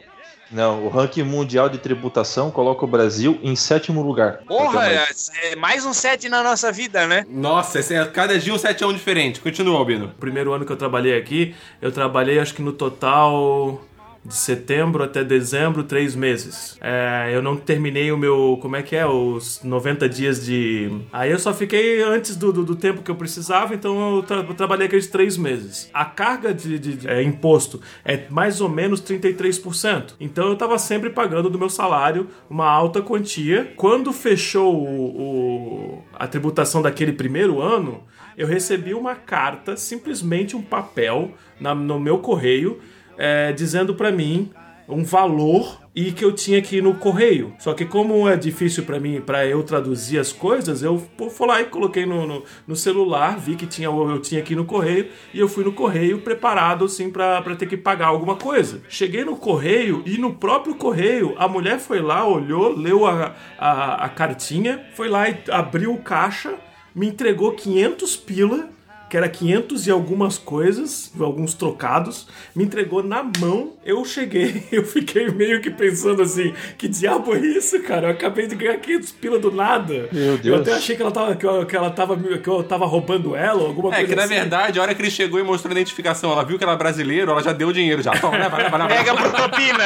não, o ranking mundial de tributação coloca o Brasil em sétimo lugar. Porra, Então, é, é mais um set na nossa vida, né? Nossa, esse é, cada dia um 7 a 1 diferente. Continua, Albino. primeiro ano que eu trabalhei aqui, eu trabalhei acho que no total de setembro até dezembro, três meses. É, eu não terminei o meu, como é que é, os 90 dias de... Aí eu só fiquei antes do, do, do tempo que eu precisava, então eu, tra- eu trabalhei aqueles três meses. A carga de, de- de, é, imposto é mais ou menos 33%. Então eu tava sempre pagando do meu salário uma alta quantia. Quando fechou o- o- a tributação daquele primeiro ano, eu recebi uma carta, simplesmente um papel na- no meu correio, é, dizendo pra mim um valor e que eu tinha que ir no correio. Só que como é difícil para mim, para eu traduzir as coisas, eu fui lá e coloquei no, no, no celular, vi que tinha, eu tinha que ir no correio e eu fui no correio preparado assim para ter que pagar alguma coisa. Cheguei no correio e no próprio correio a mulher foi lá, olhou, leu a, a, a cartinha, foi lá e abriu o caixa, me entregou 500 pila que era 500 e algumas coisas, alguns trocados, me entregou na mão. Eu cheguei, eu fiquei meio que pensando assim: que diabo é isso, cara? Eu acabei de ganhar 500 pila do nada. Meu Deus. Eu até achei que ela tava, que eu, que ela tava, que eu tava roubando ela ou alguma É coisa que na assim. verdade, a hora que ele chegou e mostrou a identificação, ela viu que era brasileiro, ela já deu o dinheiro já. Toma, leva, leva, leva. Pega por propina.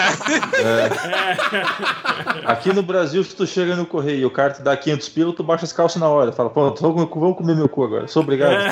Aqui no Brasil, se tu chega no correio e o cara te dá 500 pila, tu baixa as calças na hora. Fala, pô, vamos vamos comer meu cu agora. Sou obrigado.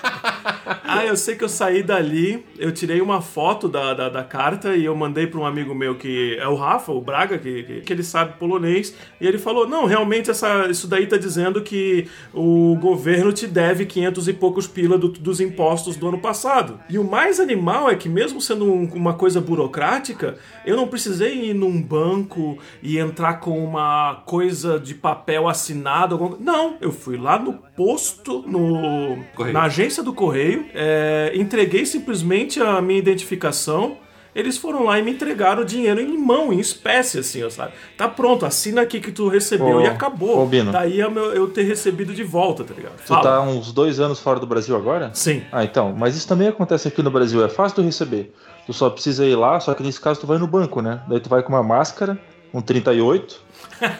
Ah, eu sei que eu saí dali, eu tirei uma foto da, da, da carta e eu mandei para um amigo meu que é o Rafa, o Braga, que, que, que ele sabe polonês, e ele falou: Não, realmente essa, isso daí tá dizendo que o governo te deve 500 e poucos pila do- dos impostos do ano passado. E o mais animal é que, mesmo sendo um- uma coisa burocrática, eu não precisei ir num banco e entrar com uma coisa de papel assinado. Não, eu fui lá no posto, no, Correio. na agência do correio, é, entreguei simplesmente a minha identificação. Eles foram lá e me entregaram o dinheiro em mão, em espécie, assim, ó, sabe? Tá pronto, assina aqui que tu recebeu Ô, e acabou. ô, Bino. Daí é meu- eu ter recebido de volta, tá ligado? Tu Fala. tá uns dois anos fora do Brasil agora? Sim. Ah, então. Mas isso também acontece aqui no Brasil. É fácil tu receber. Tu só precisa ir lá, só que nesse caso tu vai no banco, né? Daí tu vai com uma máscara, um 38,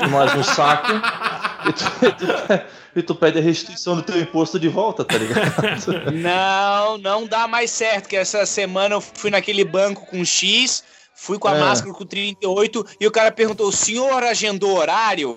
e mais um saco, e tu, tu- e tu pede a restituição do teu imposto de volta, tá ligado? Não, não dá mais certo, que essa semana eu fui naquele banco com X, fui com a É. máscara com 38 e o cara perguntou: o senhor agendou horário?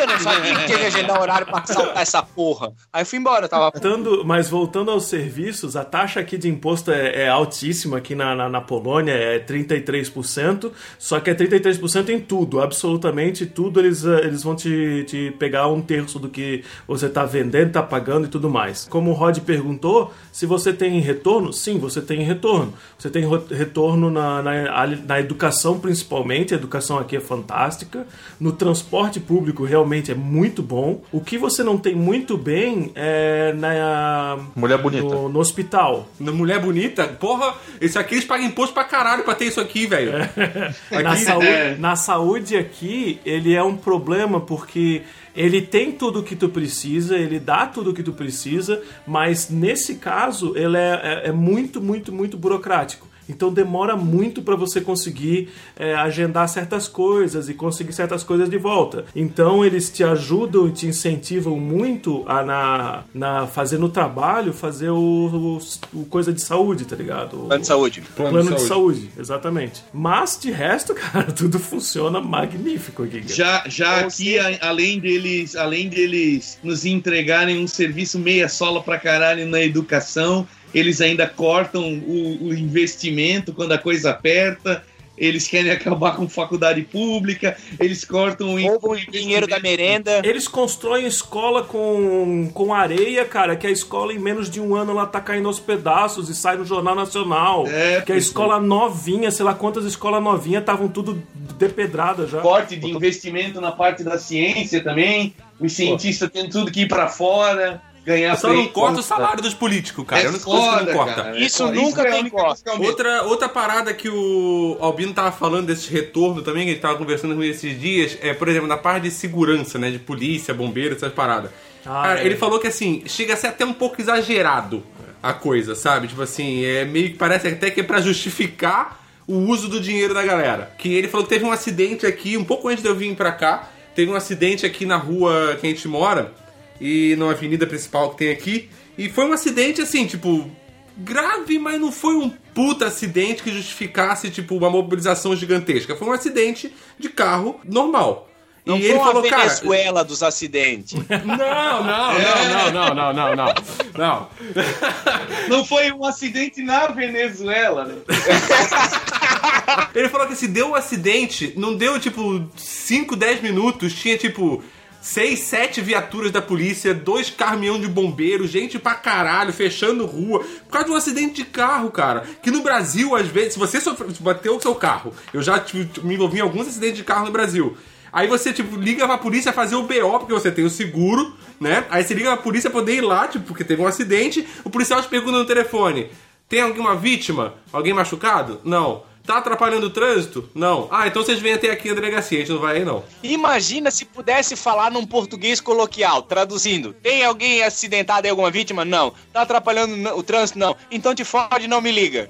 Eu não sabia que tinha que agendar horário pra saltar essa porra. Aí eu fui embora, tava. Voltando, mas voltando aos serviços, a taxa aqui de imposto é, é altíssima aqui na, na, na Polônia, é 33%, só que é 33% em tudo, absolutamente tudo eles, eh, eles vão te, te pegar um terço do que você está vendendo, está pagando e tudo mais. Como o Rod perguntou, se você tem retorno, sim, você tem retorno. Você tem retorno na, na, na educação principalmente, a educação aqui é fantástica, no transporte público realmente é muito bom. O que você não tem muito bem é na Mulher bonita. no, no hospital. Na Mulher bonita, porra, isso aqui eles pagam imposto pra caralho pra ter isso aqui, velho. Na, Aqui, saúde, é. na saúde aqui, ele é um problema porque ele tem tudo o que tu precisa, ele dá tudo o que tu precisa, mas nesse caso ele é, é- é muito, muito, muito burocrático. Então demora muito para você conseguir é, agendar certas coisas e conseguir certas coisas de volta. Então eles te ajudam e te incentivam muito a na, na fazer no trabalho, fazer o, o- o coisa de saúde, tá ligado? O- Plano de saúde. Plano, de, saúde. exatamente. Mas de resto, cara, tudo funciona magnífico aqui. cara. Já, já Ou aqui, a- além deles, além deles nos entregarem um serviço meia sola pra caralho na educação, eles ainda cortam o, o investimento quando a coisa aperta. Eles querem acabar com faculdade pública, eles cortam o dinheiro da merenda. Eles constroem escola com, com areia, cara, que a escola em menos de um ano ela tá caindo aos pedaços e sai no Jornal Nacional. É, que a escola novinha, sei lá quantas escolas novinhas estavam tudo depedradas já. corte de investimento na parte da ciência também. Os cientistas têm tudo que ir pra fora, ganhar Só não corta o salário dos políticos, cara. É é coisa que foda, não corta. cara. Isso É foda. nunca é a tem eu medo. Outra, outra parada que o Albino tava falando desse retorno também, que a gente tava conversando com ele esses dias, é, por exemplo, na parte de segurança, né? De polícia, bombeiro, essas paradas. Ah, Cara, é. ele falou que assim, chega a ser até um pouco exagerado a coisa, sabe? Tipo assim, é meio que parece até que é pra justificar o uso do dinheiro da galera. Que ele falou que teve um acidente aqui, um pouco antes de eu vir pra cá, teve um acidente aqui na rua que a gente mora, e numa avenida principal que tem aqui, e foi um acidente assim, tipo, grave, mas não foi um puta acidente que justificasse, tipo, uma mobilização gigantesca. Foi um acidente de carro normal. Não e foi ele falou, cara. Venezuela dos acidentes. Não, não, não, não, não, não, não, não. Não. Não foi um acidente na Venezuela, né? Ele falou que se deu um acidente, não deu tipo 5, 10 minutos, tinha tipo seis, sete viaturas da polícia, dois caminhão de bombeiro, gente pra caralho, fechando rua, por causa de um acidente de carro, cara. Que no Brasil, às vezes, se você sofre, bateu o seu carro, eu já tive- me envolvi em alguns acidentes de carro no Brasil. Aí você, tipo, liga pra polícia fazer o BO, porque você tem o seguro, né? Aí você liga pra polícia poder ir lá, tipo, porque teve um acidente, o policial te pergunta no telefone: tem alguma vítima? Alguém machucado? Não. Tá atrapalhando o trânsito? Não. Ah, então vocês vêm até aqui na delegacia, a gente não vai aí, não. Imagina se pudesse falar num português coloquial, traduzindo. Tem alguém acidentado e alguma vítima? Não. Tá atrapalhando o trânsito? Não. Então te fode, não me liga.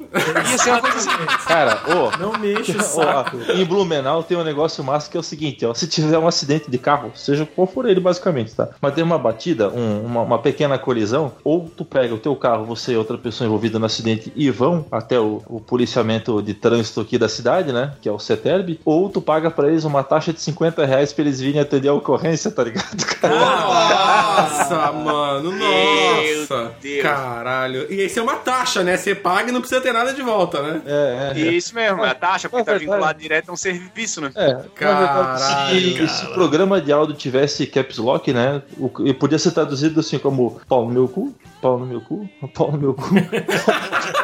Ia ser uma coisa assim. Cara, ô. Não me enche o saco. em Blumenau tem um negócio massa que é o seguinte, ó. Se tiver um acidente de carro, seja qual for ele, basicamente, tá? Mas tem uma batida, um- uma, uma pequena colisão, ou tu pega o teu carro, você e outra pessoa envolvida no acidente e vão até o, o policiamento de trânsito aqui da cidade, né? Que é o CETERB, ou tu paga pra eles uma taxa de 50 reais pra eles virem atender a ocorrência, tá ligado? Nossa, mano, nossa. Caralho. E esse é uma taxa, né? Você paga e não precisa ter nada de volta, né? É, é. Isso mesmo, é a taxa, porque tá É verdade. vinculado direto a um serviço, né? É, verdade, Caralho, se, se o programa de áudio tivesse caps lock, né? O, e podia ser traduzido assim como pau no meu cu, pau no meu cu, pau no meu cu.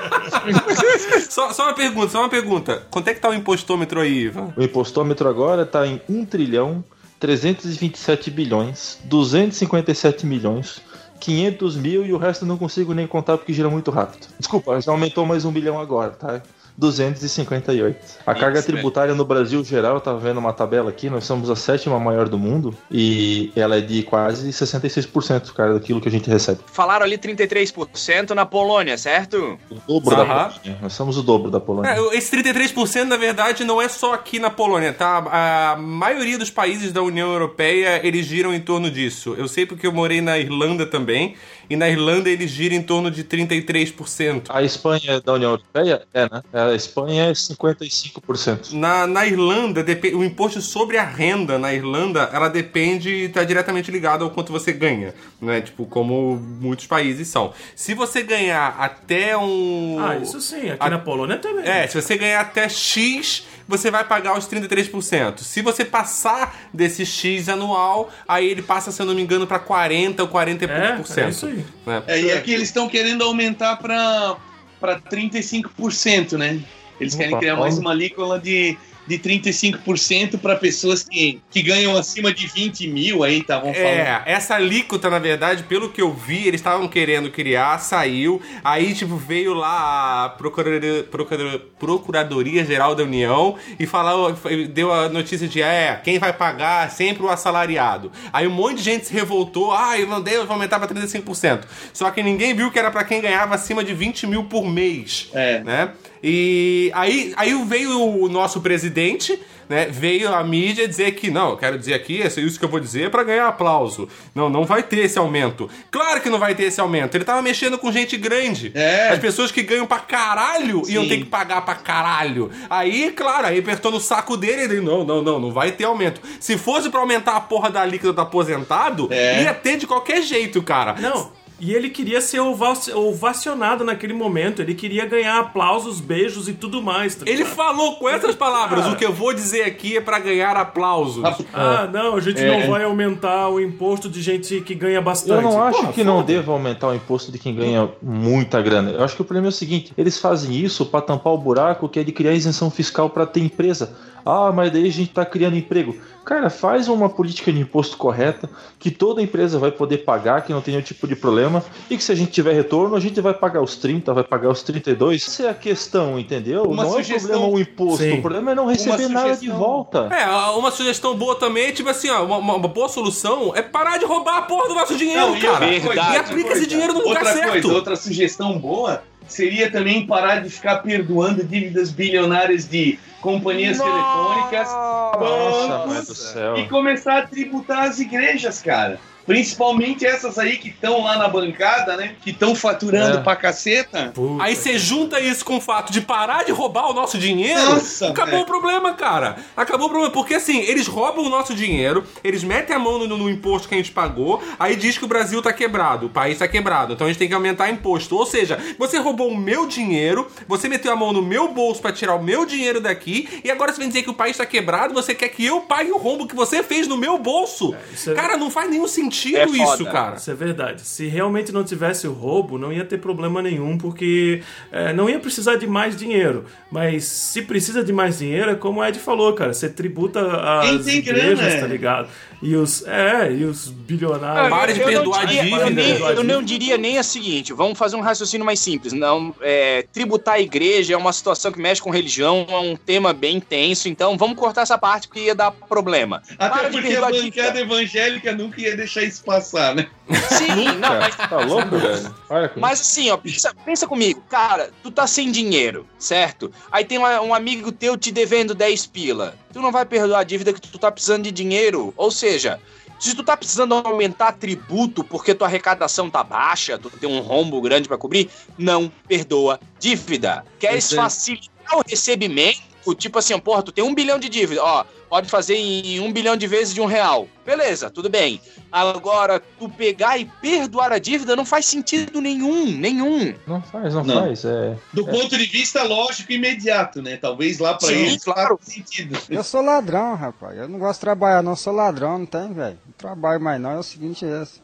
Só, só uma pergunta, só uma pergunta. Quanto é que tá o impostômetro aí, Ivan? O impostômetro agora tá em 1 trilhão 327 bilhões 257 milhões 500 mil e o resto eu não consigo nem contar porque gira muito rápido. Desculpa, já aumentou mais um bilhão agora, tá? 258. A carga velho. tributária no Brasil geral, eu tava vendo uma tabela aqui, nós somos a sétima maior do mundo e ela é de quase 66%, cara, daquilo que a gente recebe. Falaram ali 33% na Polônia, certo? O dobro da Aham. Polônia. Nós somos o dobro da Polônia. É, esse 33% na verdade não é só aqui na Polônia, tá? A maioria dos países da União Europeia eles giram em torno disso. Eu sei porque eu morei na Irlanda também, e na Irlanda eles giram em torno de 33%. A Espanha é da União Europeia? É, né? A Espanha é 55%. Na, na Irlanda, o imposto sobre a renda na Irlanda, ela depende, está diretamente ligado ao quanto você ganha, né? Tipo, como muitos países são. Se você ganhar até um... Ah, isso sim, aqui A- na Polônia também. É, se você ganhar até X, você vai pagar os 33%. Se você passar desse X anual, aí ele passa, se eu não me engano, para 40 ou 40 e pouco por É, cento. é isso aí. né? É, e aqui eles estão querendo aumentar para para 35%, né? Eles querem criar mais uma alíquota de, de 35% para pessoas que, que ganham acima de 20 mil aí, estavam falando. É, essa alíquota, na verdade, pelo que eu vi, eles estavam querendo criar, saiu. Aí, tipo, veio lá a Procuradoria, Procura- Procuradoria Geral da União e falou, deu a notícia de, é, quem vai pagar é sempre o assalariado. Aí um monte de gente se revoltou, ah, Irlandês vai aumentar pra 35%. Só que ninguém viu que era pra quem ganhava acima de 20 mil por mês É. né? E aí, aí veio o nosso presidente, né? Veio a mídia dizer que não, eu quero dizer aqui, isso isso que eu vou dizer é pra ganhar aplauso. Não, não vai ter esse aumento. Claro que não vai ter esse aumento. Ele tava mexendo com gente grande. É. As pessoas que ganham pra caralho iam Sim. ter que pagar pra caralho. Aí, claro, aí apertou no saco dele e ele, não, não, não, não vai ter aumento. Se fosse pra aumentar a porra da líquida do aposentado, É. ia ter de qualquer jeito, cara. Não. E ele queria ser ovaci- ovacionado naquele momento. Ele queria ganhar aplausos, beijos e tudo mais. tá Ele falou com essas palavras: Cara. o que eu vou dizer aqui é pra ganhar aplausos. Ah, não, a gente É. não vai aumentar o imposto de gente que ganha bastante. Eu não acho Porra, que não foda. deva aumentar o imposto de quem ganha muita grana. Eu acho que o problema é o seguinte: eles fazem isso para tampar o buraco que é de criar isenção fiscal para ter empresa. Ah, mas daí a gente tá criando emprego. Cara, faz uma política de imposto correta, que toda empresa vai poder pagar, que não tem nenhum tipo de problema, e que se a gente tiver retorno, a gente vai pagar os 30, vai pagar os 32. Essa é a questão, entendeu? Uma não sugestão- é o problema o imposto, Sim. o problema é não receber nada de sugestão- volta. É, uma sugestão boa também é tipo assim, ó, uma, uma- boa solução é parar de roubar a porra do nosso dinheiro, e cara. outra Verdade. coisa, E aplica esse dinheiro no lugar outra certo. Coisa, outra sugestão boa seria também parar de ficar perdoando dívidas bilionárias de companhias telefônicas Nossa, mãe do céu. e começar a tributar as igrejas, cara. Principalmente essas aí que estão lá na bancada, né? Que estão faturando É. pra caceta. Puta Aí você junta isso com o fato de parar de roubar o nosso dinheiro, Nossa, acabou velho. o problema, cara. Acabou o problema. Porque assim, eles roubam o nosso dinheiro, eles metem a mão no, no imposto que a gente pagou, aí diz que o Brasil tá quebrado, o país tá quebrado, então a gente tem que aumentar imposto. Ou seja, você roubou o meu dinheiro, você meteu a mão no meu bolso pra tirar o meu dinheiro daqui, e agora você vem dizer que o país tá quebrado, você quer que eu pague o rombo que você fez no meu bolso. isso é- Cara, não faz nenhum sentido É isso, cara. Isso é verdade. Se realmente não tivesse o roubo, não ia ter problema nenhum, porque é, não ia precisar de mais dinheiro. Mas se precisa de mais dinheiro, é como o Ed falou, cara. Você tributa Quem as tem igrejas, grana, é. tá ligado? E os. É, e os bilionários. Para de Eu não perdoar diria- dívida. Eu, eu não diria nem a seguinte, vamos fazer um raciocínio mais simples. Não, é, tributar a igreja é uma situação que mexe com religião, é um tema bem tenso, então vamos cortar essa parte porque ia dar problema. Até Para porque a bancada evangélica nunca ia deixar isso passar, né? Sim, não, mas, tá louco, velho? Com mas assim, ó, pensa, pensa comigo, cara, tu tá sem dinheiro, certo? Aí tem uma- um amigo teu te devendo 10 pila. Tu não vai perdoar a dívida que tu tá precisando de dinheiro. Ou seja, se tu tá precisando aumentar tributo porque tua arrecadação tá baixa, tu tem um rombo grande pra cobrir, não perdoa dívida. Queres é. facilitar o recebimento? Tipo assim, ó, porra, tu tem um bilhão de dívida, ó, pode fazer em um bilhão de vezes de um real. Beleza, tudo bem. Agora, tu pegar e perdoar a dívida não faz sentido nenhum, nenhum. Não faz, não, Não. faz. É. Do ponto de vista lógico e imediato, né? Talvez lá pra Sim, eles claro. faça sentido. Eu sou ladrão, rapaz. Eu não gosto de trabalhar, não. Eu sou ladrão, não tem, velho. Não trabalho mais, não. É o seguinte, é esse.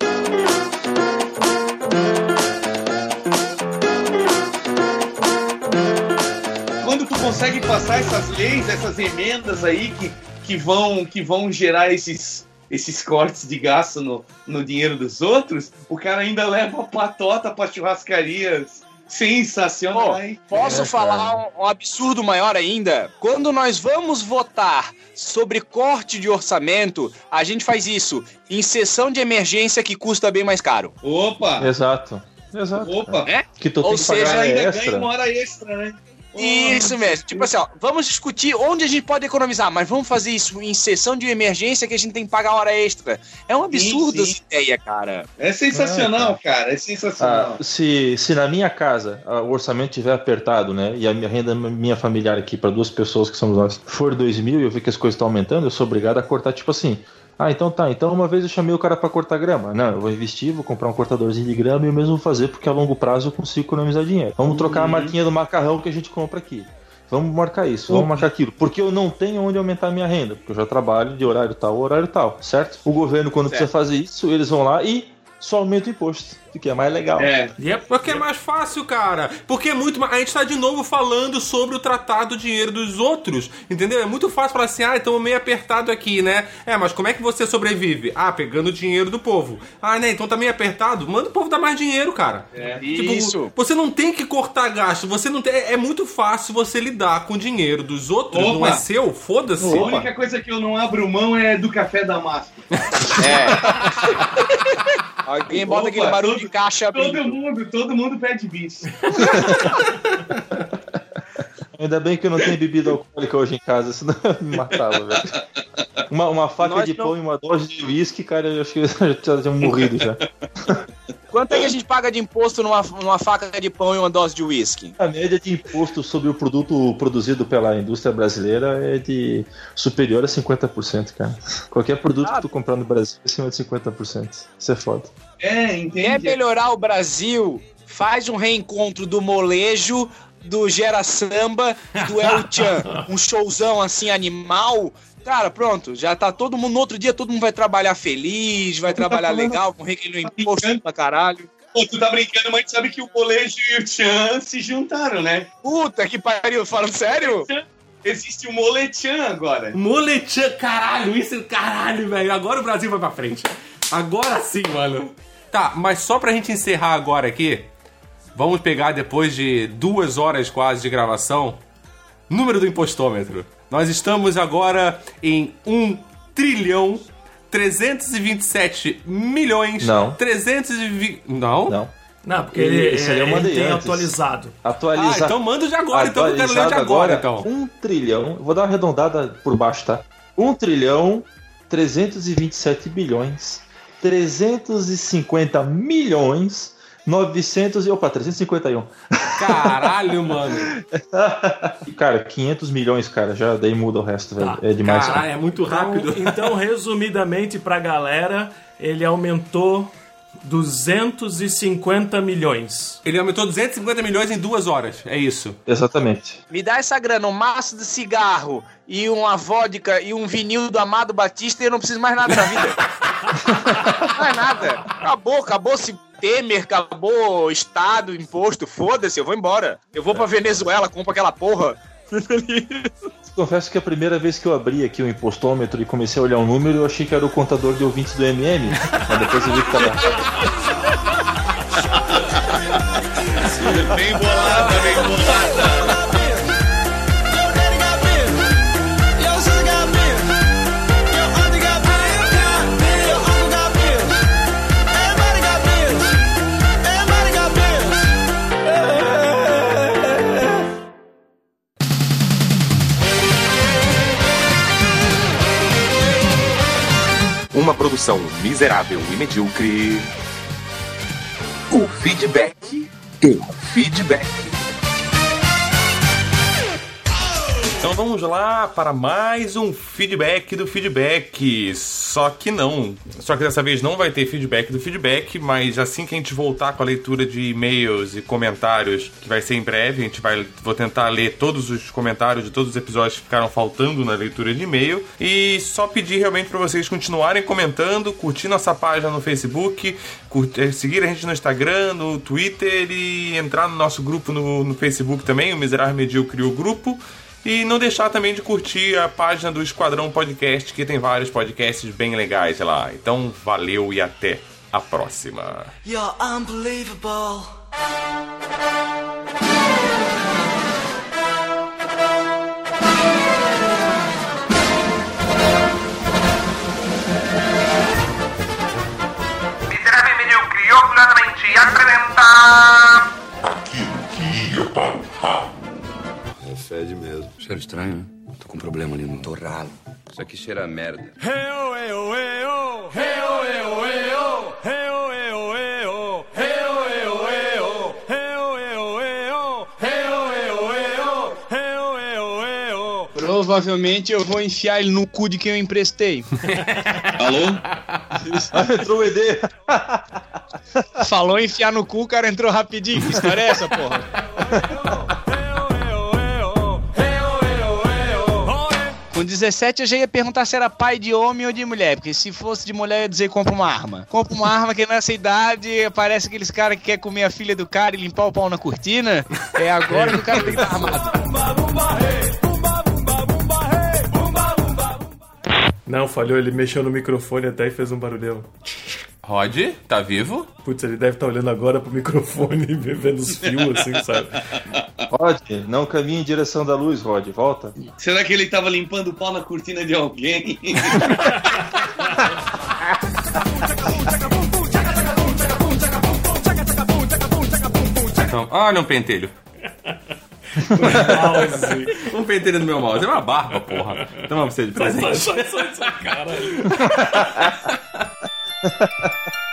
Consegue passar essas leis, essas emendas aí que, que, vão, que vão gerar esses, esses cortes de gasto no, no dinheiro dos outros, o cara ainda leva a patota pra churrascarias sensacionais. Posso É, falar um, um absurdo maior ainda? Quando nós vamos votar sobre corte de orçamento, a gente faz isso em sessão de emergência que custa bem mais caro. Opa! Exato. Exato. Opa! É? Que tu Ou tem que seja, pagar ainda ganha extra. uma hora extra, né? Isso mesmo. Tipo assim, ó, vamos discutir onde a gente pode economizar, mas vamos fazer isso em sessão de emergência que a gente tem que pagar hora extra. É um absurdo sim. essa ideia, cara. É sensacional, cara. É sensacional. Ah, se, se na minha casa ah, o orçamento estiver apertado, né, e a minha renda minha familiar aqui para duas pessoas que somos nós for dois mil e eu ver que as coisas estão aumentando, eu sou obrigado a cortar tipo assim. Ah, então tá. Então uma vez eu chamei o cara para cortar grama. Não, eu vou investir, vou comprar um cortadorzinho de grama e eu mesmo vou fazer porque a longo prazo eu consigo economizar dinheiro. Vamos trocar a marquinha do macarrão que a gente compra aqui. Vamos marcar isso, vamos marcar aquilo. Porque eu não tenho onde aumentar a minha renda. Porque eu já trabalho de horário tal, horário tal, certo? O governo, quando Certo. precisa fazer isso, eles vão lá e só aumenta o imposto. Que é mais legal. É. Yep. Porque é mais fácil, cara. Porque é muito mais. A gente tá de novo falando sobre o tratado do dinheiro dos outros. Entendeu? É muito fácil falar assim, ah, então meio apertado aqui, né? É, mas como é que você sobrevive? Ah, pegando o dinheiro do povo. Ah, né? Então tá meio apertado? Manda o povo dar mais dinheiro, cara. É. Tipo, Isso. você não tem que cortar gasto. Você não tem. É muito fácil você lidar com o dinheiro dos outros. Não Opa. é seu? Foda-se. A única coisa que eu não abro mão é do café damasco. É. Alguém bota Opa, aquele barulho todo- de caixa Todo abrindo. mundo, todo mundo pede bis. Ainda bem que eu não tenho bebida alcoólica hoje em casa, senão eu me matava, velho. Uma, uma faca Nós de não- pão e uma dose de uísque, cara, eu acho que eu já tinha morrido já. Quanto é que a gente paga de imposto numa, numa faca de pão e uma dose de uísque? A média de imposto sobre o produto produzido pela indústria brasileira é de superior a 50%, cara. Qualquer produto que tu comprar no Brasil é acima de 50%. Isso é foda. É, Quer entende? melhorar o Brasil? Faz um reencontro do molejo, do Gera Samba, do El Chan. Um showzão assim animal. Cara, pronto, já tá todo mundo. No outro dia todo mundo vai trabalhar feliz, vai trabalhar legal, com requerer no imposto pra caralho. Pô, tu tá brincando, mas tu sabe que o Molejo e o Chan se juntaram, né? Puta que pariu, falando sério? Existe o Molechan agora. Molechan, caralho, isso, caralho, velho. Agora o Brasil vai pra frente. Agora sim, mano. Tá, mas só pra gente encerrar agora aqui, vamos pegar depois de duas horas quase de gravação, número do impostômetro. Nós estamos agora em 1 trilhão 327 milhões Não. 320... Não? Não. Não, porque ele, Esse aí eu ele tem antes. atualizado. Ah, Atualizar. então manda de agora, então eu quero ler de agora, então. 1 trilhão, vou dar uma arredondada por baixo, tá? 1 trilhão 327 bilhões 350 milhões 900 e opa, 351. Caralho, mano. Cara, 500 milhões, cara, já daí muda o resto, velho. É demais. Caralho, é muito rápido. Então, então, resumidamente pra galera, ele aumentou 250 milhões. Ele aumentou 250 milhões em duas horas. É isso. Exatamente. Me dá essa grana, um maço de cigarro e uma vodka e um vinil do Amado Batista e eu não preciso mais nada da vida. mais nada. Acabou, acabou-se Temer, acabou Estado, imposto, foda-se, eu vou embora. Eu vou pra Venezuela, compro aquela porra. Confesso que a primeira vez que eu abri aqui o impostômetro e comecei a olhar o número, eu achei que era o contador de ouvintes do MM, mas depois eu vi que tava. Bem bolada, bem bolada. Produção miserável e medíocre. O feedback do feedback. Então vamos lá para mais um feedback do feedback. Só que não. Só que dessa vez não vai ter feedback do feedback, mas assim que a gente voltar com a leitura de e-mails e comentários, que vai ser em breve, a gente vai vou tentar ler todos os comentários de todos os episódios que ficaram faltando na leitura de e-mail e só pedir realmente para vocês continuarem comentando, curtir nossa página no Facebook, curtir, seguir a gente no Instagram, no Twitter e entrar no nosso grupo no, no Facebook também, o Miserável Medíocre o grupo. E não deixar também de curtir a página do Esquadrão Podcast, que tem vários podcasts bem legais lá. Então, valeu e até a próxima. You're unbelievable. Apresenta... Cheiro estranho, né? Tô com um problema ali no torralo. Isso aqui cheira a merda. Provavelmente eu vou enfiar ele no cu de quem eu emprestei. Alô? Ah, entrou o ED. Falou enfiar no cu, o cara entrou rapidinho. Que história é essa, porra? Com 17 eu já ia perguntar se era pai de homem ou de mulher, porque se fosse de mulher eu ia dizer compra uma arma. Compra uma arma que nessa idade parece aqueles caras que quer comer a filha do cara e limpar o pau na cortina. É agora que o cara tem que estar armado. Não, falhou, ele mexeu no microfone até e fez um barulhão. Rod, tá vivo? Putz, ele deve estar olhando agora pro microfone e vendo os fios, assim, sabe? Rod, não caminhe em direção da luz, Rod, volta. Será que ele tava limpando o pau na cortina de alguém? Então, olha um pentelho. Mouse. Um pentelho no meu mouse. É uma barba, porra. Toma pra você de Sai, presente. sai, sai, sai, caralho.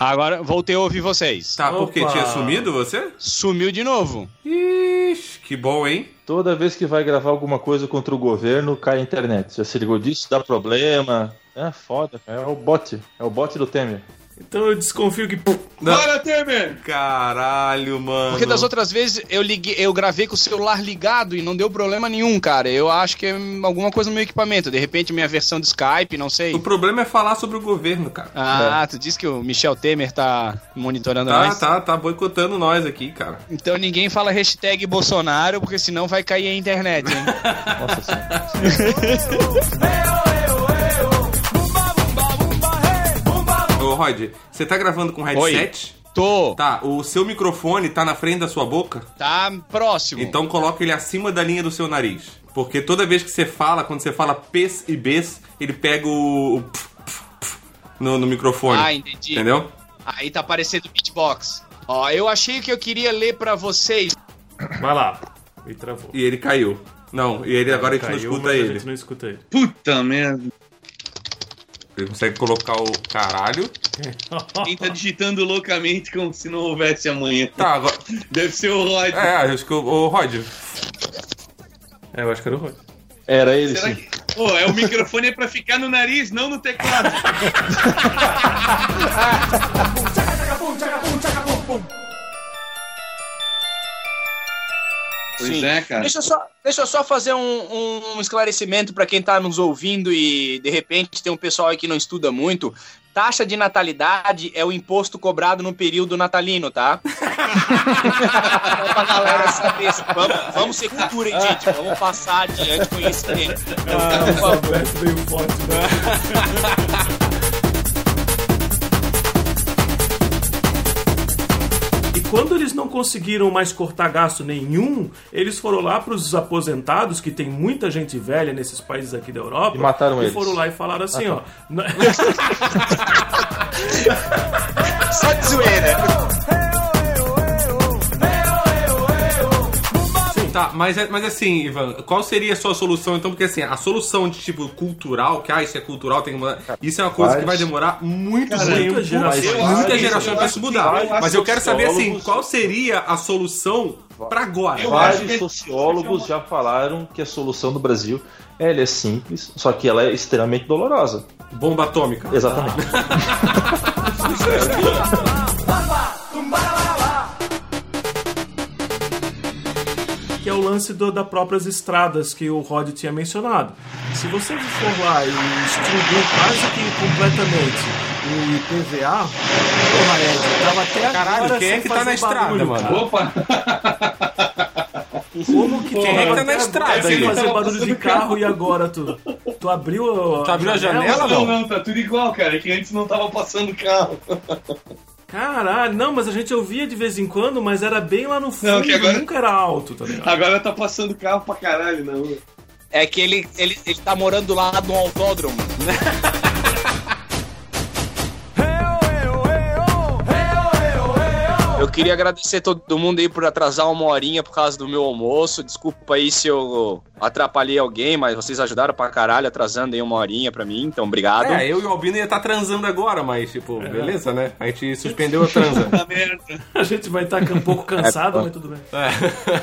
Agora voltei a ouvir vocês. Tá, porque Opa. tinha sumido você? Sumiu de novo. Ixi, que bom, hein? Toda vez que vai gravar alguma coisa contra o governo, cai a internet. Já se ligou disso? Dá problema. É foda. É o bot. É o bot do Temer. Então eu desconfio que. Bora, Temer! Caralho, mano. Porque das outras vezes eu liguei, eu gravei com o celular ligado e não deu problema nenhum, cara. Eu acho que é alguma coisa no meu equipamento. De repente minha versão de Skype, não sei. O problema é falar sobre o governo, cara. Ah, tu disse que o Michel Temer tá monitorando Tá, nós? tá, tá boicotando nós aqui, cara. Então ninguém fala hashtag Bolsonaro, porque senão vai cair a internet, hein? Nossa senhora. Rod, você tá gravando com headset? Tô. Tá, o seu microfone tá na frente da sua boca? Tá próximo. Então coloca ele acima da linha do seu nariz. Porque toda vez que você fala, quando você fala pes e bes, ele pega o. o pf, pf, pf no, no microfone. Ah, entendi. Entendeu? Aí tá aparecendo beatbox. Ó, eu achei que eu queria ler pra vocês. Vai lá. E travou. E ele caiu. Não, e ele agora a gente Caiu, não escuta mas A ele. gente não escuta ele. Puta merda. Ele consegue colocar o caralho. Quem tá digitando loucamente como se não houvesse amanhã. Tá, agora. Deve ser o Rod. É, acho que o, o Rod. É, eu acho que era o Rod. Era ele, Será sim. que. Pô, é o microfone é pra ficar no nariz, não no teclado. Pois Sim. é, cara. Deixa eu só, deixa eu só fazer um, um esclarecimento para quem tá nos ouvindo e de repente tem um pessoal aí que não estuda muito. Taxa de natalidade é o imposto cobrado no período natalino, tá? Pra galera saber. Vamos, vamos ser cultura, hein, gente? Vamos passar adiante conhecimento. Ah, Por favor. Conseguiram mais cortar gasto nenhum, eles foram lá para os aposentados, que tem muita gente velha nesses países aqui da Europa, E mataram e eles. foram lá e falaram assim, Ah, ó. "N- Só de zoeira. Tá, mas, é- mas assim, Ivan, qual seria a sua solução então? Porque assim, a solução de tipo cultural, que ah, isso é cultural, tem que mudar. Isso é uma coisa que vai demorar muito Cara, tempo. muitas gerações. Muitas Eu acho- gerações eu pra isso mudar. Mas eu quero saber assim, qual seria a solução pra agora? Vários sociólogos já falaram que a solução do Brasil ela é simples, só que ela é extremamente dolorosa. Bomba atômica. Exatamente. o lance do, das próprias estradas que o Rod tinha mencionado. Se você for lá e distribuir quase que completamente o IPVA, porra, Ed, tava até Caralho, agora quem é que tá na estrada, barulho, mano? Opa! Como que Quem é que tá na estrada sem aí? fazer barulho de carro e agora tu, tu abriu a, Tu abriu a janela? Não, não, tá tudo igual, cara. É que antes não tava passando carro. Caralho, não, mas a gente ouvia de vez em quando, mas era bem lá no fundo, Não, que agora- nunca era alto, tá ligado? Agora tá passando carro pra caralho na rua. É que ele, ele, ele tá morando do lado de um autódromo. queria agradecer todo mundo aí por atrasar uma horinha por causa do meu almoço. Desculpa aí se eu atrapalhei alguém, mas vocês ajudaram pra caralho atrasando aí uma horinha pra mim, então obrigado. É, eu e o Albino ia estar transando agora, mas, tipo, beleza, né? A gente suspendeu a transa. Tá. A gente vai estar um pouco cansado, mas tudo bem.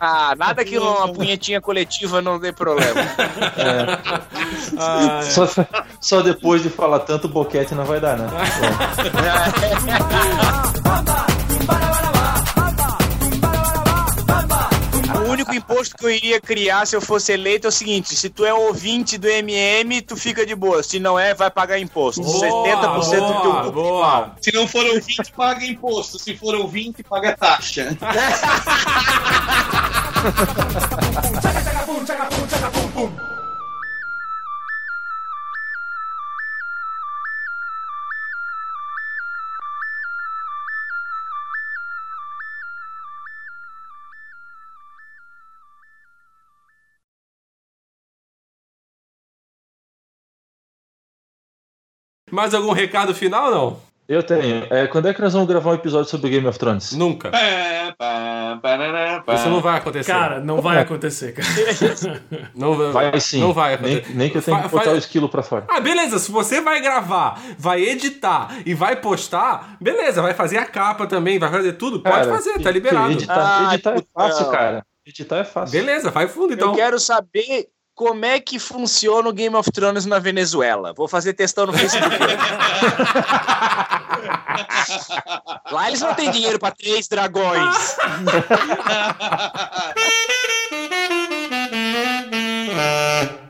Ah, nada que uma punhetinha coletiva não dê problema. Ah, Só, só depois de falar tanto boquete não vai dar, né? O único imposto que eu iria criar se eu fosse eleito é o seguinte: se tu é ouvinte do MM, tu fica de boa. Se não é, vai pagar imposto. 70% do teu boa, público. boa. Se não for ouvinte, paga imposto. Se for ouvinte, paga taxa. Mais algum recado final não? Eu tenho. É, quando é que nós vamos gravar um episódio sobre Game of Thrones? Nunca. Pá. Isso não vai acontecer. Cara, não vai acontecer, cara. não Vai sim. Não vai acontecer. Nem, nem que eu tenha que botar o esquilo pra fora. Ah, beleza, se você vai gravar, vai editar e vai postar, beleza, vai fazer a capa também, vai fazer tudo, pode Cara, fazer, que- tá liberado. Editar, Ah, editar é putão. fácil, cara. Editar é fácil. Beleza, vai fundo então. Eu quero saber como é que funciona o Game of Thrones na Venezuela. Vou fazer testão no Facebook. Lá eles não têm dinheiro para três dragões.